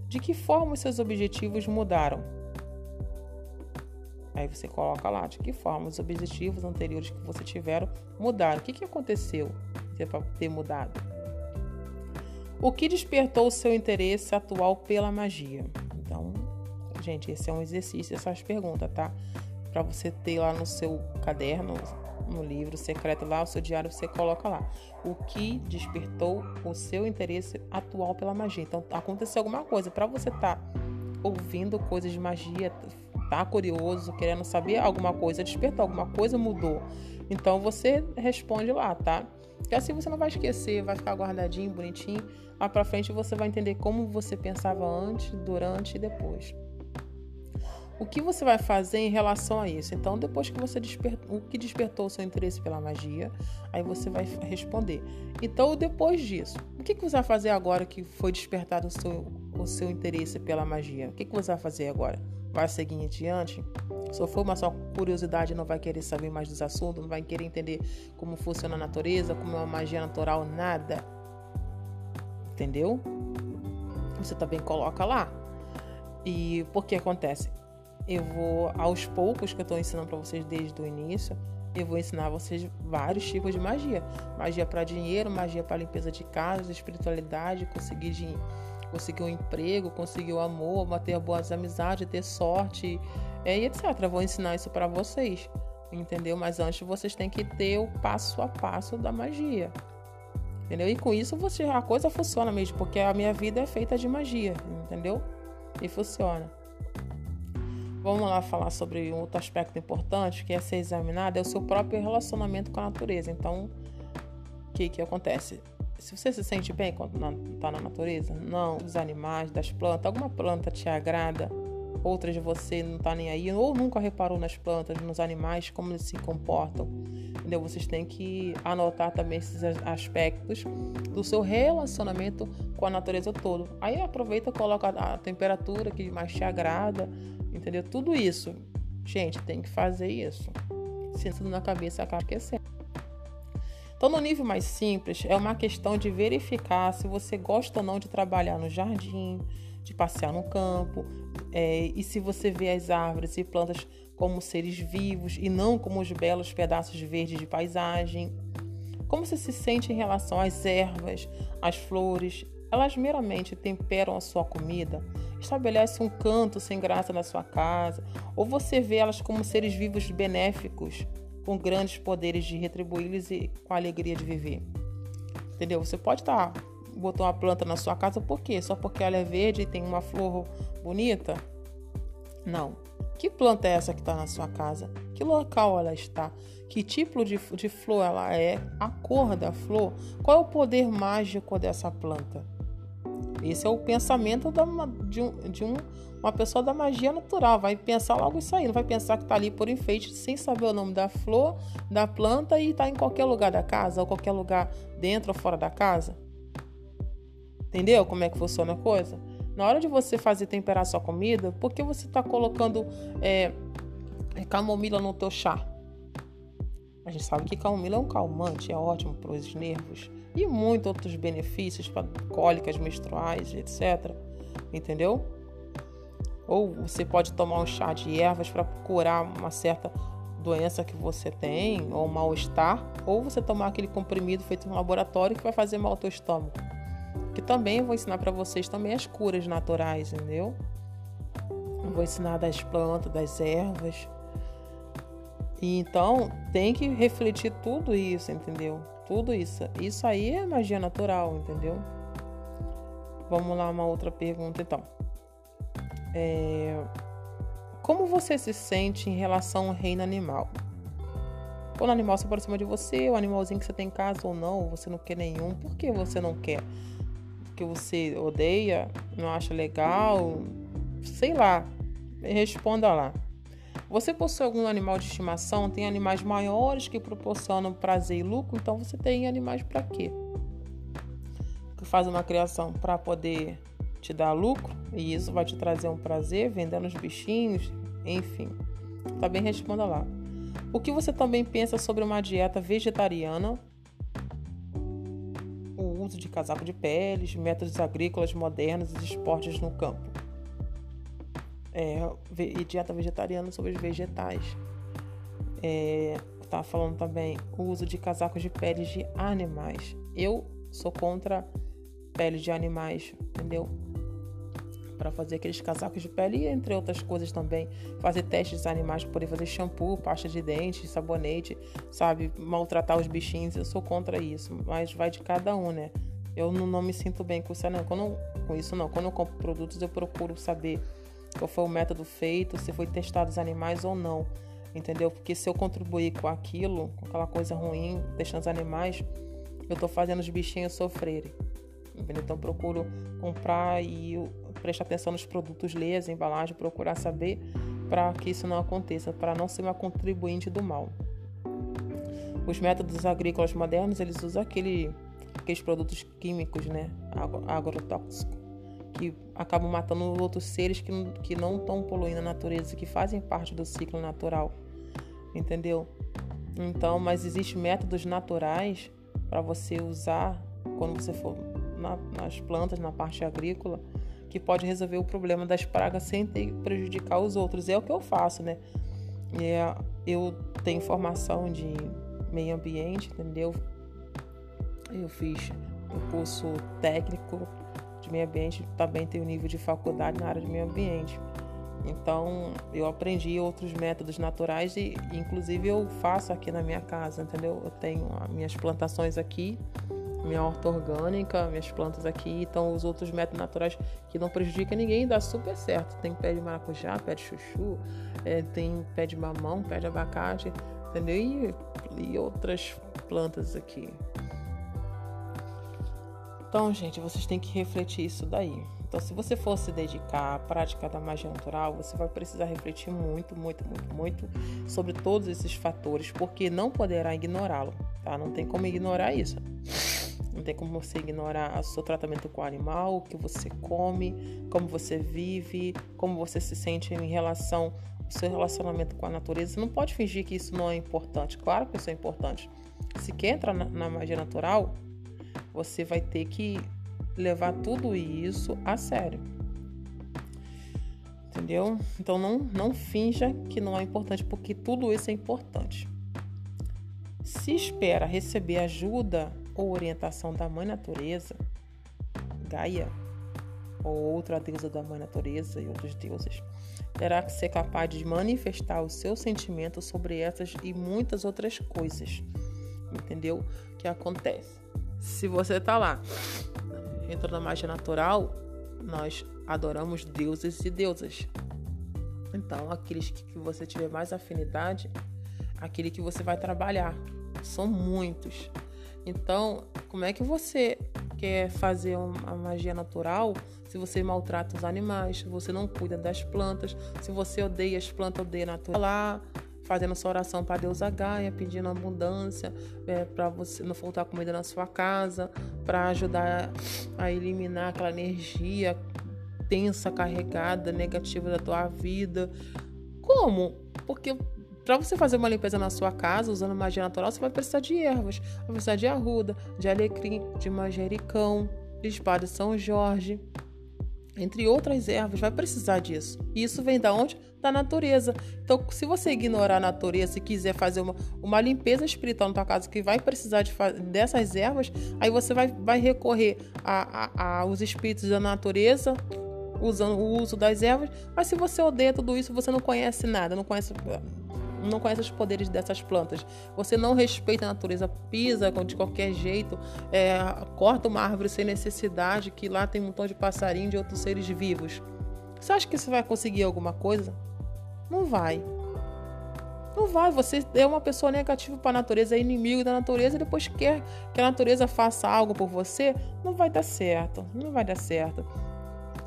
De que forma os seus objetivos mudaram? Aí você coloca lá de que forma os objetivos anteriores que você tiveram mudaram. O que, que aconteceu para ter mudado? O que despertou o seu interesse atual pela magia? Então, gente, esse é um exercício, essas perguntas, tá? Para você ter lá no seu caderno, no livro secreto lá, o seu diário, você coloca lá. O que despertou o seu interesse atual pela magia? Então, aconteceu alguma coisa. Para você estar tá ouvindo coisas de magia, tá curioso, querendo saber alguma coisa, despertou alguma coisa, mudou. Então, você responde lá, tá? Que assim você não vai esquecer, vai ficar guardadinho, bonitinho. Lá para frente você vai entender como você pensava antes, durante e depois. O que você vai fazer em relação a isso? Então, depois que você despertou, o que despertou o seu interesse pela magia, aí você vai responder. Então, depois disso, o que você vai fazer agora que foi despertado o seu, o seu interesse pela magia? O que você vai fazer agora? Vai seguir adiante? Se for uma só curiosidade, não vai querer saber mais dos assuntos, não vai querer entender como funciona a natureza, como é uma magia natural, nada. Entendeu? Você também coloca lá. E por que acontece? eu vou, aos poucos que eu estou ensinando para vocês desde o início, eu vou ensinar vocês vários tipos de magia. Magia para dinheiro, magia para limpeza de casa, espiritualidade, conseguir, de, conseguir um emprego, conseguir o um amor, manter boas amizades, ter sorte, é, e etc. Vou ensinar isso para vocês, entendeu? Mas antes vocês têm que ter o passo a passo da magia. Entendeu? E com isso você, a coisa funciona mesmo, porque a minha vida é feita de magia, entendeu? E funciona. Vamos lá falar sobre um outro aspecto importante que é ser examinado, é o seu próprio relacionamento com a natureza. Então, o que, que acontece? Se você se sente bem quando está na natureza, não, os animais, das plantas, alguma planta te agrada, outras você não está nem aí, ou nunca reparou nas plantas, nos animais, como eles se comportam. Entendeu? Vocês têm que anotar também esses aspectos do seu relacionamento com a natureza todo. Aí aproveita e coloca a temperatura que mais te agrada, Entendeu? Tudo isso. Gente, tem que fazer isso. Sentando na cabeça, acaba esquecendo. Então, no nível mais simples, é uma questão de verificar se você gosta ou não de trabalhar no jardim, de passear no campo, é, e se você vê as árvores e plantas como seres vivos e não como os belos pedaços verdes de paisagem. Como você se sente em relação às ervas, às flores? Elas meramente temperam a sua comida, estabelece um canto sem graça na sua casa, ou você vê elas como seres vivos benéficos, com grandes poderes de retribuí-los e com a alegria de viver. Entendeu? Você pode estar tá, botou uma planta na sua casa por quê? Só porque ela é verde e tem uma flor bonita? Não. Que planta é essa que está na sua casa? Que local ela está? Que tipo de, de flor ela é? A cor da flor? Qual é o poder mágico dessa planta? Esse é o pensamento de, um, de um, uma pessoa da magia natural. Vai pensar logo isso aí. Não vai pensar que está ali por enfeite sem saber o nome da flor, da planta e está em qualquer lugar da casa ou qualquer lugar dentro ou fora da casa. Entendeu como é que funciona a coisa? Na hora de você fazer temperar sua comida, por que você está colocando é, camomila no teu chá? A gente sabe que camomila é um calmante, é ótimo para os nervos e muitos outros benefícios para cólicas menstruais, etc. Entendeu? Ou você pode tomar um chá de ervas para curar uma certa doença que você tem ou mal-estar, ou você tomar aquele comprimido feito no laboratório que vai fazer mal ao teu estômago. Que também vou ensinar para vocês também as curas naturais, entendeu? Eu vou ensinar das plantas, das ervas. E então tem que refletir tudo isso, entendeu? Tudo isso. Isso aí é magia natural, entendeu? Vamos lá, uma outra pergunta então. É... Como você se sente em relação ao reino animal? Quando o animal se aproxima de você, o animalzinho que você tem em casa ou não, você não quer nenhum, por que você não quer? Porque você odeia, não acha legal, sei lá. Responda lá. Você possui algum animal de estimação? Tem animais maiores que proporcionam prazer e lucro? Então você tem animais para quê? Que faz uma criação para poder te dar lucro e isso vai te trazer um prazer vendendo os bichinhos, enfim. Também responda lá. O que você também pensa sobre uma dieta vegetariana? O uso de casaco de peles, métodos agrícolas modernos e esportes no campo. É, e dieta vegetariana sobre os vegetais. É, tá falando também o uso de casacos de peles de animais. Eu sou contra peles de animais, entendeu? Para fazer aqueles casacos de pele e entre outras coisas também. Fazer testes animais para poder fazer shampoo, pasta de dente, sabonete, sabe? Maltratar os bichinhos. Eu sou contra isso, mas vai de cada um, né? Eu não, não me sinto bem com isso, não. Quando, com isso, não. Quando eu compro produtos, eu procuro saber qual foi o método feito, se foi testado os animais ou não. Entendeu? Porque se eu contribuir com aquilo, com aquela coisa ruim, deixando os animais, eu estou fazendo os bichinhos sofrerem. Então procuro comprar e prestar atenção nos produtos, ler as embalagens, procurar saber para que isso não aconteça, para não ser uma contribuinte do mal. Os métodos agrícolas modernos, eles usam aquele, aqueles produtos químicos, né, agrotóxicos, que acabam matando outros seres que, que não estão poluindo a natureza, que fazem parte do ciclo natural, entendeu? Então, mas existem métodos naturais para você usar quando você for na, nas plantas, na parte agrícola, que pode resolver o problema das pragas sem ter prejudicar os outros. É o que eu faço, né? É, eu tenho formação de meio ambiente, entendeu? Eu fiz um curso técnico de meio ambiente, também tenho nível de faculdade na área de meio ambiente. Então, eu aprendi outros métodos naturais e, inclusive, eu faço aqui na minha casa, entendeu? Eu tenho as minhas plantações aqui minha horta orgânica, minhas plantas aqui, então os outros métodos naturais que não prejudicam ninguém dá super certo. Tem pé de maracujá, pé de chuchu, é, tem pé de mamão, pé de abacate, entendeu? E, e outras plantas aqui. Então, gente, vocês têm que refletir isso daí. Então, se você for se dedicar à prática da magia natural, você vai precisar refletir muito, muito, muito, muito sobre todos esses fatores, porque não poderá ignorá-lo, tá? Não tem como ignorar isso. Não tem como você ignorar o seu tratamento com o animal, o que você come, como você vive, como você se sente em relação ao seu relacionamento com a natureza. Você não pode fingir que isso não é importante. Claro que isso é importante. Se quer entrar na, na magia natural, você vai ter que levar tudo isso a sério. Entendeu? Então não, não finja que não é importante, porque tudo isso é importante. Se espera receber ajuda ou orientação da Mãe Natureza, Gaia, ou outra deusa da Mãe Natureza e outros deuses, terá que ser capaz de manifestar os seus sentimentos sobre essas e muitas outras coisas. Entendeu? Que acontece. Se você tá lá, entra na magia natural, nós adoramos deuses e deusas. Então, aqueles que você tiver mais afinidade, aquele que você vai trabalhar. São muitos. Então, como é que você quer fazer uma magia natural se você maltrata os animais, se você não cuida das plantas, se você odeia as plantas, odeia a natureza? Lá, fazendo sua oração para Deus Gaia, pedindo abundância, é, para você não faltar comida na sua casa, para ajudar a eliminar aquela energia tensa, carregada, negativa da tua vida. Como? Porque para você fazer uma limpeza na sua casa usando magia natural, você vai precisar de ervas. Vai precisar de arruda, de alecrim, de manjericão, de espada de São Jorge, entre outras ervas. Vai precisar disso. E isso vem da onde? Da natureza. Então, se você ignorar a natureza e quiser fazer uma, uma limpeza espiritual na tua casa que vai precisar de, dessas ervas, aí você vai, vai recorrer aos espíritos da natureza usando o uso das ervas, mas se você odeia tudo isso, você não conhece nada, não conhece não conhece os poderes dessas plantas. Você não respeita a natureza, pisa de qualquer jeito, é, corta uma árvore sem necessidade, que lá tem um montão de passarinho de outros seres vivos. Você acha que você vai conseguir alguma coisa? Não vai. Não vai. Você é uma pessoa negativa para a natureza, é inimigo da natureza e depois quer que a natureza faça algo por você. Não vai dar certo. Não vai dar certo.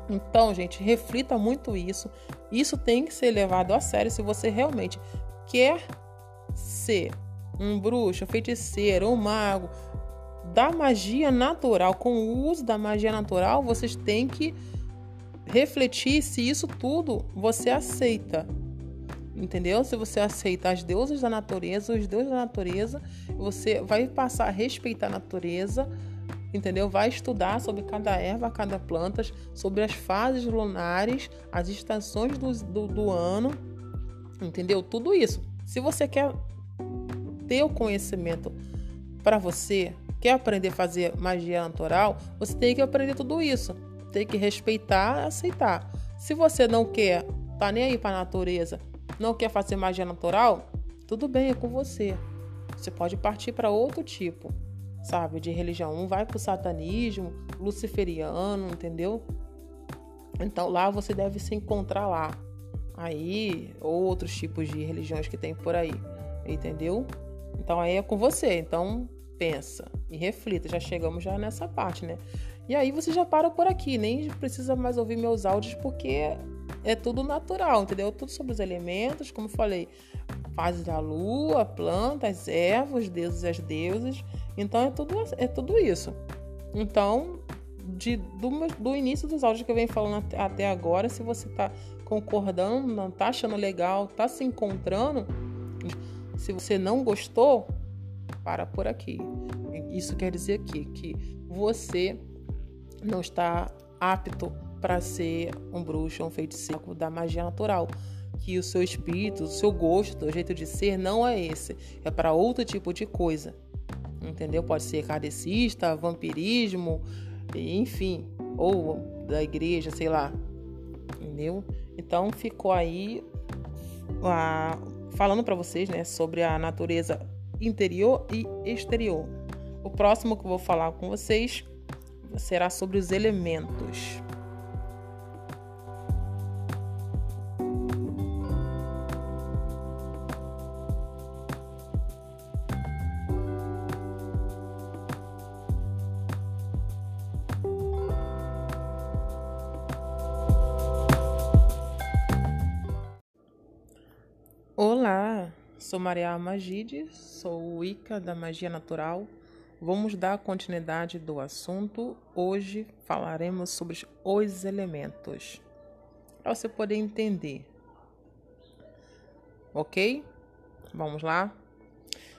Então, gente, reflita muito isso. Isso tem que ser levado a sério se você realmente quer ser um bruxo, um feiticeiro, um mago da magia natural, com o uso da magia natural, vocês têm que refletir se isso tudo você aceita. Entendeu? Se você aceita as deusas da natureza, os deuses da natureza, você vai passar a respeitar a natureza, entendeu? Vai estudar sobre cada erva, cada planta, sobre as fases lunares, as estações do, do, do ano, entendeu? Tudo isso. Se você quer ter o conhecimento para você, quer aprender a fazer magia natural, você tem que aprender tudo isso tem que respeitar aceitar. Se você não quer, tá nem aí para a natureza, não quer fazer magia natural, tudo bem, é com você. Você pode partir para outro tipo, sabe, de religião. Um vai para o satanismo, luciferiano, entendeu? Então lá você deve se encontrar lá. Aí, outros tipos de religiões que tem por aí, entendeu? Então aí é com você. Então pensa e reflita. Já chegamos já nessa parte, né? E aí você já para por aqui, nem precisa mais ouvir meus áudios porque é tudo natural, entendeu? Tudo sobre os elementos, como falei, fases da lua, plantas, ervas, deuses e as deusas. Então é tudo, é tudo isso. Então, de, do, do início dos áudios que eu venho falando até agora, se você tá concordando, não tá achando legal, tá se encontrando, se você não gostou, para por aqui. Isso quer dizer aqui que você não está apto para ser um bruxo um feiticeiro da magia natural. Que o seu espírito, o seu gosto, o jeito de ser não é esse. É para outro tipo de coisa. Entendeu? Pode ser kardecista, vampirismo, enfim. Ou da igreja, sei lá. Entendeu? Então ficou aí a, falando para vocês né, sobre a natureza interior e exterior. O próximo que eu vou falar com vocês será sobre os elementos. Sou Maria Magide, sou Wicca da Magia Natural Vamos dar continuidade do assunto. Hoje falaremos sobre os elementos, para você poder entender. Ok? Vamos lá?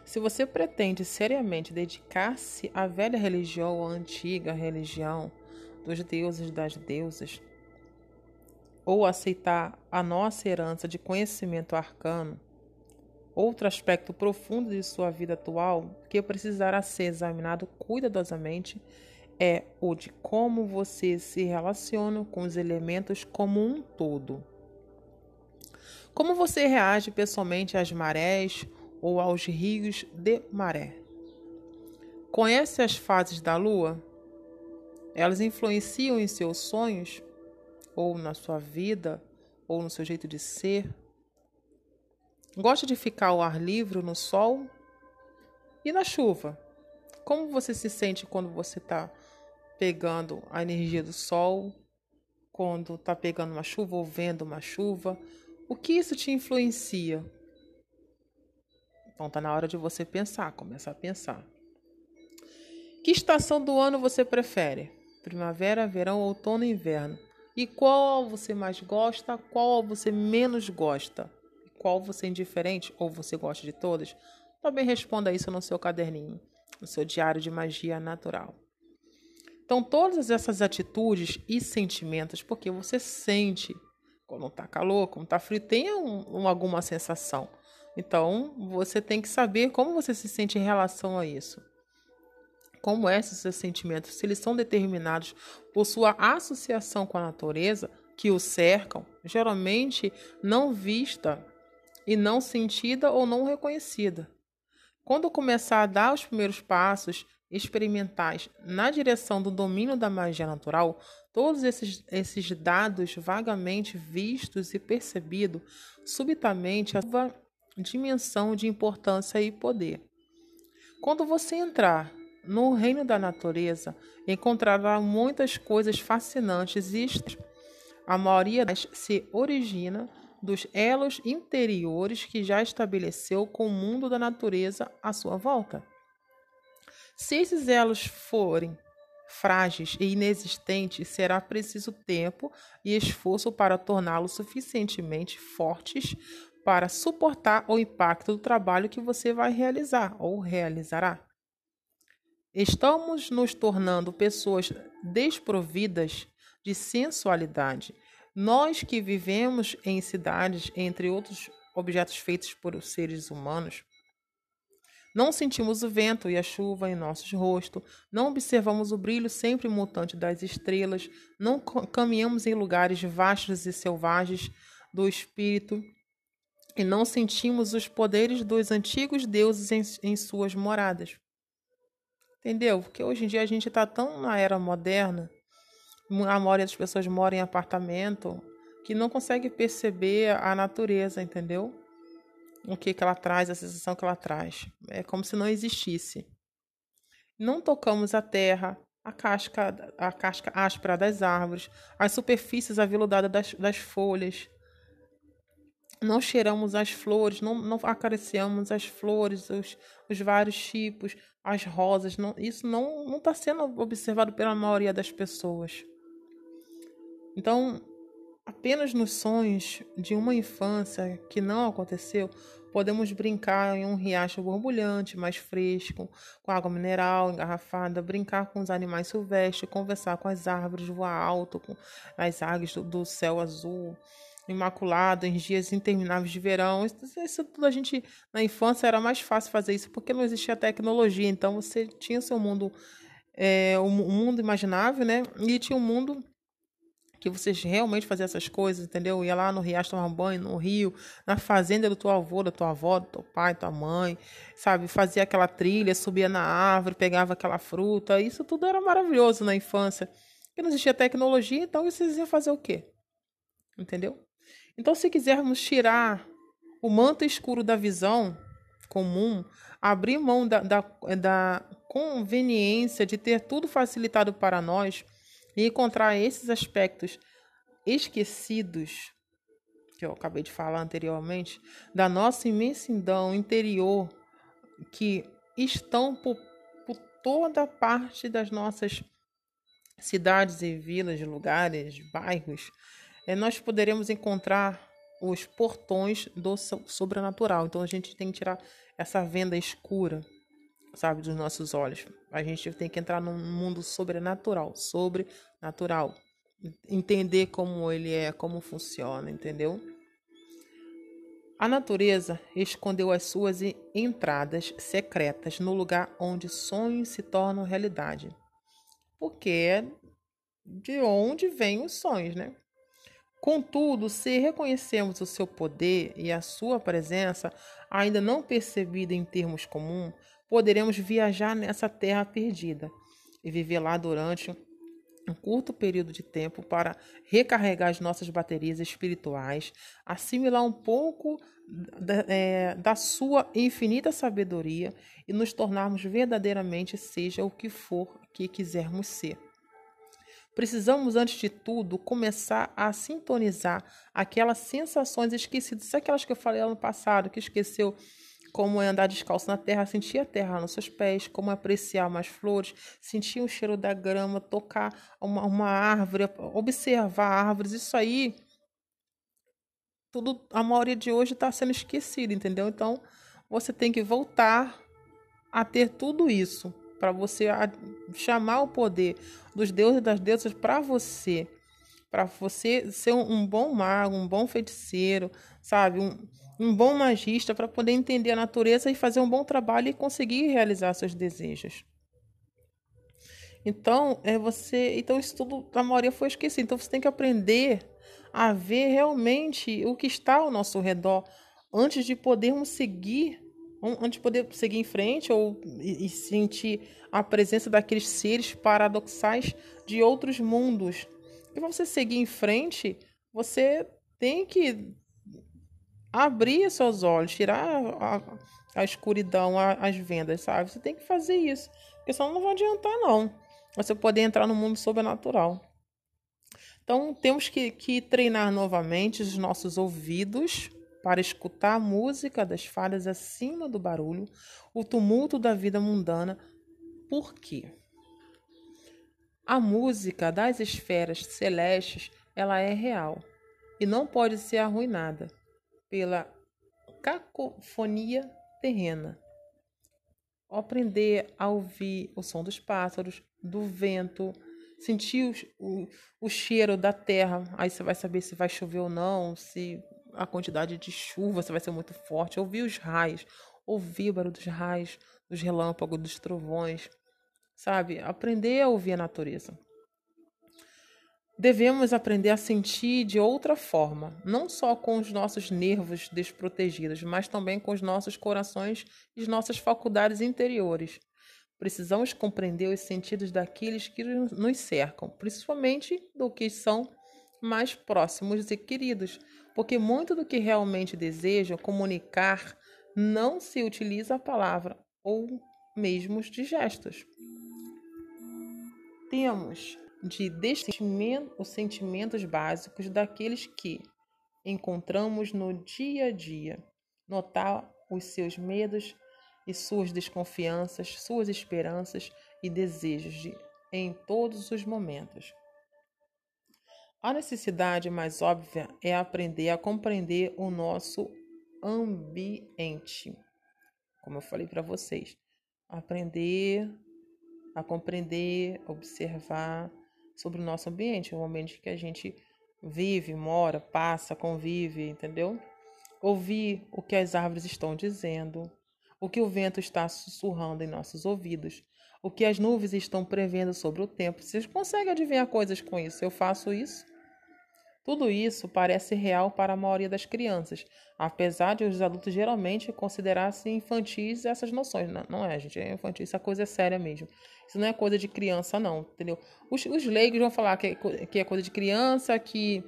Se você pretende seriamente dedicar-se à velha religião ou à antiga religião dos deuses e das deusas, ou aceitar a nossa herança de conhecimento arcano, Outro aspecto profundo de sua vida atual que precisará ser examinado cuidadosamente é o de como você se relaciona com os elementos como um todo. Como você reage pessoalmente às marés ou aos rios de maré? Conhece as fases da lua? Elas influenciam em seus sonhos, ou na sua vida, ou no seu jeito de ser? Gosta de ficar ao ar livre no sol? E na chuva? Como você se sente quando você está pegando a energia do sol? Quando está pegando uma chuva ou vendo uma chuva? O que isso te influencia? Então tá na hora de você pensar, começar a pensar. Que estação do ano você prefere? Primavera, verão, outono e inverno? E qual você mais gosta, qual você menos gosta? Qual você é indiferente ou você gosta de todas? Também responda isso no seu caderninho, no seu diário de magia natural. Então, todas essas atitudes e sentimentos, porque você sente quando está calor, quando está frio, tem um, um, alguma sensação. Então, você tem que saber como você se sente em relação a isso. Como é esses seus sentimentos, se eles são determinados por sua associação com a natureza que o cercam, geralmente não vista e não sentida ou não reconhecida. Quando começar a dar os primeiros passos experimentais na direção do domínio da magia natural, todos esses, esses dados vagamente vistos e percebidos, subitamente a sua dimensão de importância e poder. Quando você entrar no reino da natureza, encontrará muitas coisas fascinantes e a maioria se origina dos elos interiores que já estabeleceu com o mundo da natureza à sua volta. Se esses elos forem frágeis e inexistentes, será preciso tempo e esforço para torná-los suficientemente fortes para suportar o impacto do trabalho que você vai realizar ou realizará. Estamos nos tornando pessoas desprovidas de sensualidade. Nós que vivemos em cidades, entre outros objetos feitos por seres humanos, não sentimos o vento e a chuva em nossos rostos, não observamos o brilho sempre mutante das estrelas, não caminhamos em lugares vastos e selvagens do espírito e não sentimos os poderes dos antigos deuses em, em suas moradas. Entendeu? Porque hoje em dia a gente está tão na era moderna, a maioria das pessoas mora em apartamento, que não consegue perceber a natureza, entendeu? o que, que ela traz, a sensação que ela traz. É como se não existisse. Não tocamos a terra, a casca, a casca áspera das árvores, as superfícies aveludadas das, das folhas. Não cheiramos as flores, não, não acariciamos as flores, os, os vários tipos, as rosas. Não, isso não está sendo observado pela maioria das pessoas. Então, apenas nos sonhos de uma infância que não aconteceu, Podemos brincar em um riacho borbulhante, mais fresco, com água mineral engarrafada, brincar com os animais silvestres, conversar com as árvores, voar alto com as águias do, céu azul imaculado em dias intermináveis de verão. Isso, isso, tudo a gente na infância era mais fácil fazer isso porque não existia tecnologia. Então você tinha seu mundo, é, o, o mundo imaginável, né? E tinha um mundo que vocês realmente faziam essas coisas, entendeu? Ia lá no riacho tomar banho, no rio, na fazenda do teu avô, da tua avó, do teu pai, tua mãe, sabe? Fazia aquela trilha, subia na árvore, pegava aquela fruta. Isso tudo era maravilhoso na infância. Porque não existia tecnologia, então vocês iam fazer o quê? Entendeu? Então, se quisermos tirar o manto escuro da visão comum, abrir mão da, da, da conveniência de ter tudo facilitado para nós, e encontrar esses aspectos esquecidos, que eu acabei de falar anteriormente, da nossa imensidão interior, que estão por, por toda parte das nossas cidades e vilas, lugares, bairros, é, nós poderemos encontrar os portões do sobrenatural. Então a gente tem que tirar essa venda escura sabe, dos nossos olhos. A gente tem que entrar num mundo sobrenatural, sobrenatural. Entender como ele é, como funciona, entendeu? A natureza escondeu as suas entradas secretas no lugar onde sonhos se tornam realidade. Porque é de onde vêm os sonhos, né? Contudo, se reconhecemos o seu poder e a sua presença, ainda não percebida em termos comuns, poderemos viajar nessa terra perdida e viver lá durante um curto período de tempo para recarregar as nossas baterias espirituais, assimilar um pouco da, é, da sua infinita sabedoria e nos tornarmos verdadeiramente seja o que for que quisermos ser. Precisamos, antes de tudo, começar a sintonizar aquelas sensações esquecidas, aquelas que eu falei ano passado, que esqueceu como é andar descalço na terra, sentir a terra nos seus pés, como apreciar mais flores, sentir o cheiro da grama, tocar uma, uma árvore, observar árvores. Isso aí, tudo, a maioria de hoje está sendo esquecido, entendeu? Então, você tem que voltar a ter tudo isso para você chamar o poder dos deuses e das deusas para você, para você ser um, um, bom mago, um bom feiticeiro, sabe, um, um bom magista para poder entender a natureza e fazer um bom trabalho e conseguir realizar seus desejos. Então, é você, então isso tudo a maioria foi esquecido. Então você tem que aprender a ver realmente o que está ao nosso redor antes de podermos seguir antes de poder seguir em frente ou e, sentir a presença daqueles seres paradoxais de outros mundos. E para você seguir em frente, você tem que abrir seus olhos, tirar a, a escuridão, a, as vendas, sabe? Você tem que fazer isso, porque senão não vai adiantar não. Você poder entrar no mundo sobrenatural. Então temos que, que treinar novamente os nossos ouvidos para escutar a música das falhas acima do barulho, o tumulto da vida mundana. Por quê? A música das esferas celestes, ela é real e não pode ser arruinada pela cacofonia terrena. Aprender a ouvir o som dos pássaros, do vento, sentir o, o, o cheiro da terra, aí você vai saber se vai chover ou não, se a quantidade de chuva se vai ser muito forte, ouvir os raios, ouvir o barulho dos raios, dos relâmpagos, dos trovões, sabe? Aprender a ouvir a natureza. Devemos aprender a sentir de outra forma, não só com os nossos nervos desprotegidos, mas também com os nossos corações e nossas faculdades interiores. Precisamos compreender os sentidos daqueles que nos cercam, principalmente do que são mais próximos e queridos, porque muito do que realmente desejam comunicar não se utiliza a palavra ou mesmo de gestos. Temos de os sentimentos básicos daqueles que encontramos no dia a dia, notar os seus medos e suas desconfianças, suas esperanças e desejos de, em todos os momentos. A necessidade mais óbvia é aprender a compreender o nosso ambiente. Como eu falei para vocês, aprender a compreender, observar sobre o nosso ambiente, o ambiente que a gente vive, mora, passa, convive, entendeu? Ouvir o que as árvores estão dizendo, o que o vento está sussurrando em nossos ouvidos, o que as nuvens estão prevendo sobre o tempo. Vocês conseguem adivinhar coisas com isso? Eu faço isso. Tudo isso parece real para a maioria das crianças, apesar de os adultos geralmente considerassem infantis essas noções. Não, não é, gente, é infantil, essa coisa é séria mesmo. Isso não é coisa de criança, não, entendeu? Os, os leigos vão falar que é, que é coisa de criança, que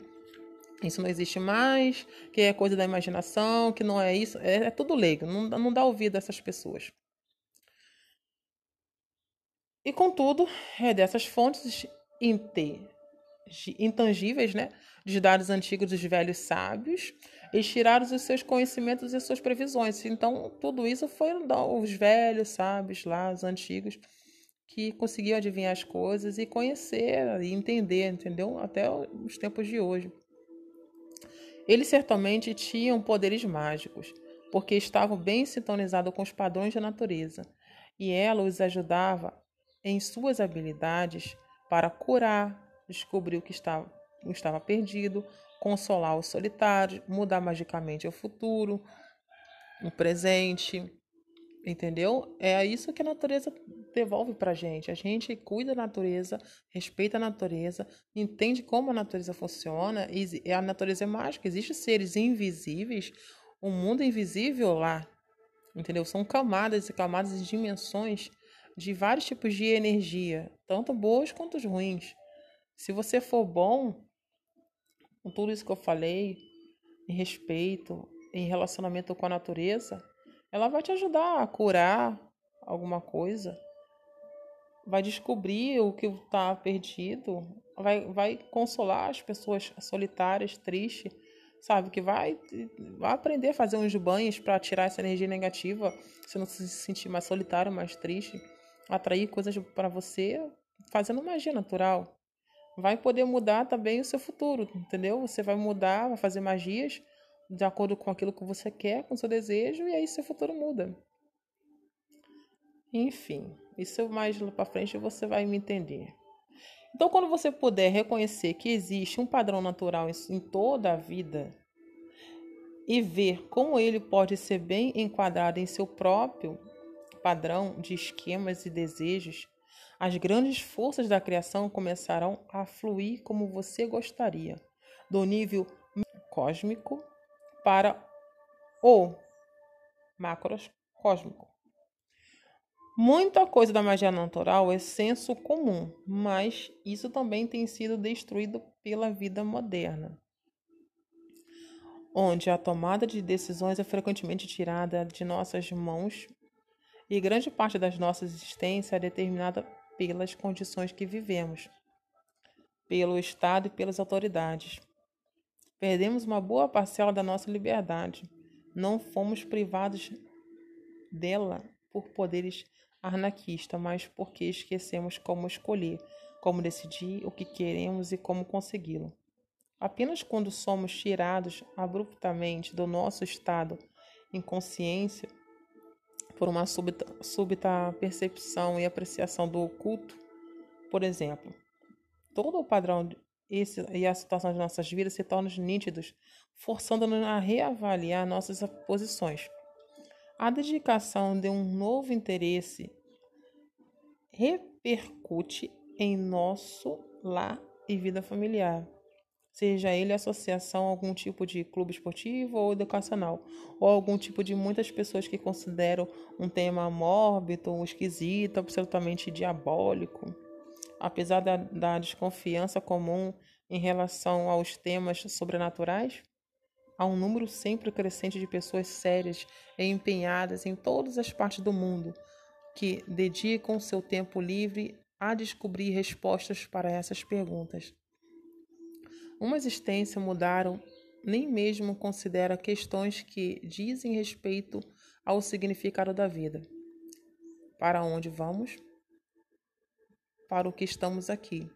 isso não existe mais, que é coisa da imaginação, que não é isso. É, é tudo leigo, não, não dá ouvido a essas pessoas. E contudo, é dessas fontes intangíveis, né? dos dados antigos dos velhos sábios, eles tiraram os seus conhecimentos e suas previsões. Então, tudo isso foram os velhos sábios lá, os antigos, que conseguiam adivinhar as coisas e conhecer e entender, entendeu? Até os tempos de hoje. Eles certamente tinham poderes mágicos, porque estavam bem sintonizados com os padrões da natureza, e ela os ajudava em suas habilidades para curar, descobrir o que estava estava perdido, consolar os solitários, mudar magicamente o futuro, o presente, entendeu? É isso que a natureza devolve para gente. A gente cuida da natureza, respeita a natureza, entende como a natureza funciona. E a natureza é mágica. Existem seres invisíveis, um mundo invisível lá, entendeu? São camadas e camadas e dimensões de vários tipos de energia, tanto boas quanto ruins. Se você for bom, com tudo isso que eu falei, em respeito, em relacionamento com a natureza, ela vai te ajudar a curar alguma coisa, vai descobrir o que está perdido, vai, vai consolar as pessoas solitárias, tristes, sabe? Que vai, vai aprender a fazer uns banhos para tirar essa energia negativa, você não se sentir mais solitário, mais triste, atrair coisas para você, fazendo magia natural. Vai poder mudar também o seu futuro, entendeu? Você vai mudar, vai fazer magias de acordo com aquilo que você quer, com o seu desejo, e aí seu futuro muda. Enfim, isso mais lá para frente você vai me entender. Então, quando você puder reconhecer que existe um padrão natural em toda a vida e ver como ele pode ser bem enquadrado em seu próprio padrão de esquemas e desejos, as grandes forças da criação começarão a fluir como você gostaria, do nível cósmico para o macrocósmico. Muita coisa da magia natural é senso comum, mas isso também tem sido destruído pela vida moderna, onde a tomada de decisões é frequentemente tirada de nossas mãos e grande parte da nossa existência é determinada pelas condições que vivemos, pelo Estado e pelas autoridades. Perdemos uma boa parcela da nossa liberdade. Não fomos privados dela por poderes anarquista, mas porque esquecemos como escolher, como decidir o que queremos e como consegui-lo. Apenas quando somos tirados abruptamente do nosso estado inconsciência por uma súbita, súbita percepção e apreciação do oculto, por exemplo, todo o padrão esse, e a situação de nossas vidas se tornam nítidos, forçando-nos a reavaliar nossas posições. A dedicação de um novo interesse repercute em nosso lar e vida familiar, seja ele associação a algum tipo de clube esportivo ou educacional, ou algum tipo de muitas pessoas que consideram um tema mórbido, esquisito, absolutamente diabólico. Apesar da, da desconfiança comum em relação aos temas sobrenaturais, há um número sempre crescente de pessoas sérias e empenhadas em todas as partes do mundo que dedicam seu tempo livre a descobrir respostas para essas perguntas. Uma existência mudaram nem mesmo considera questões que dizem respeito ao significado da vida. Para onde vamos? Para o que estamos aqui.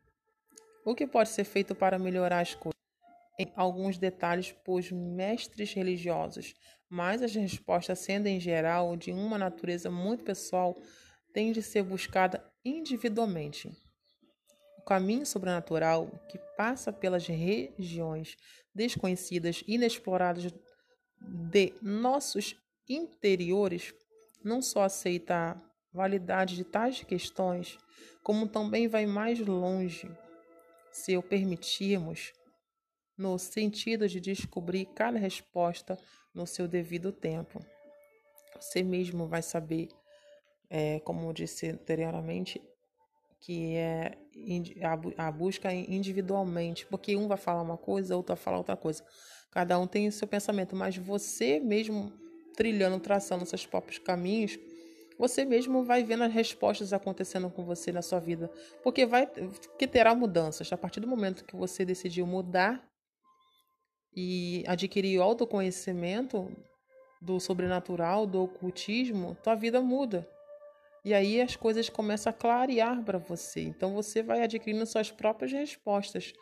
O que pode ser feito para melhorar as coisas? em alguns detalhes por mestres religiosos, mas as respostas, sendo em geral de uma natureza muito pessoal, têm de ser buscada individualmente. O caminho sobrenatural que passa pelas regiões desconhecidas inexploradas de nossos interiores não só aceita a validade de tais questões, como também vai mais longe. Se o permitirmos, no sentido de descobrir cada resposta no seu devido tempo. Você mesmo vai saber, é, como eu disse anteriormente, que é a busca individualmente, porque um vai falar uma coisa, outro vai falar outra coisa. Cada um tem o seu pensamento, mas você mesmo trilhando, traçando seus próprios caminhos, você mesmo vai vendo as respostas acontecendo com você na sua vida, porque vai que terá mudanças a partir do momento que você decidiu mudar e adquirir o autoconhecimento do sobrenatural, do ocultismo, tua vida muda. E aí as coisas começam a clarear para você. Então você vai adquirindo suas próprias respostas,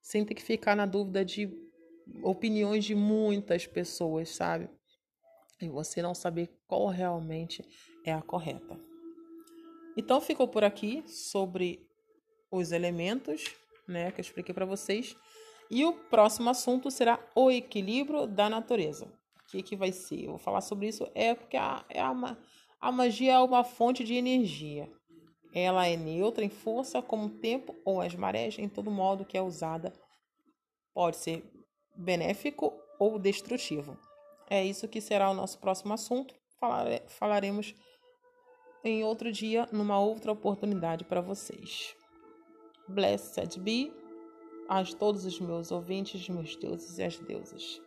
sem ter que ficar na dúvida de opiniões de muitas pessoas, sabe? E você não saber qual realmente é a correta. Então ficou por aqui sobre os elementos, né, que eu expliquei para vocês. E o próximo assunto será o equilíbrio da natureza. O que, que vai ser? Eu vou falar sobre isso. É porque a, é a, a magia é uma fonte de energia. Ela é neutra em força, como o tempo ou as marés, em todo modo que é usada. Pode ser benéfico ou destrutivo. É isso que será o nosso próximo assunto. Falare, falaremos em outro dia, numa outra oportunidade para vocês. Blessed be a todos os meus ouvintes, meus deuses e as deusas.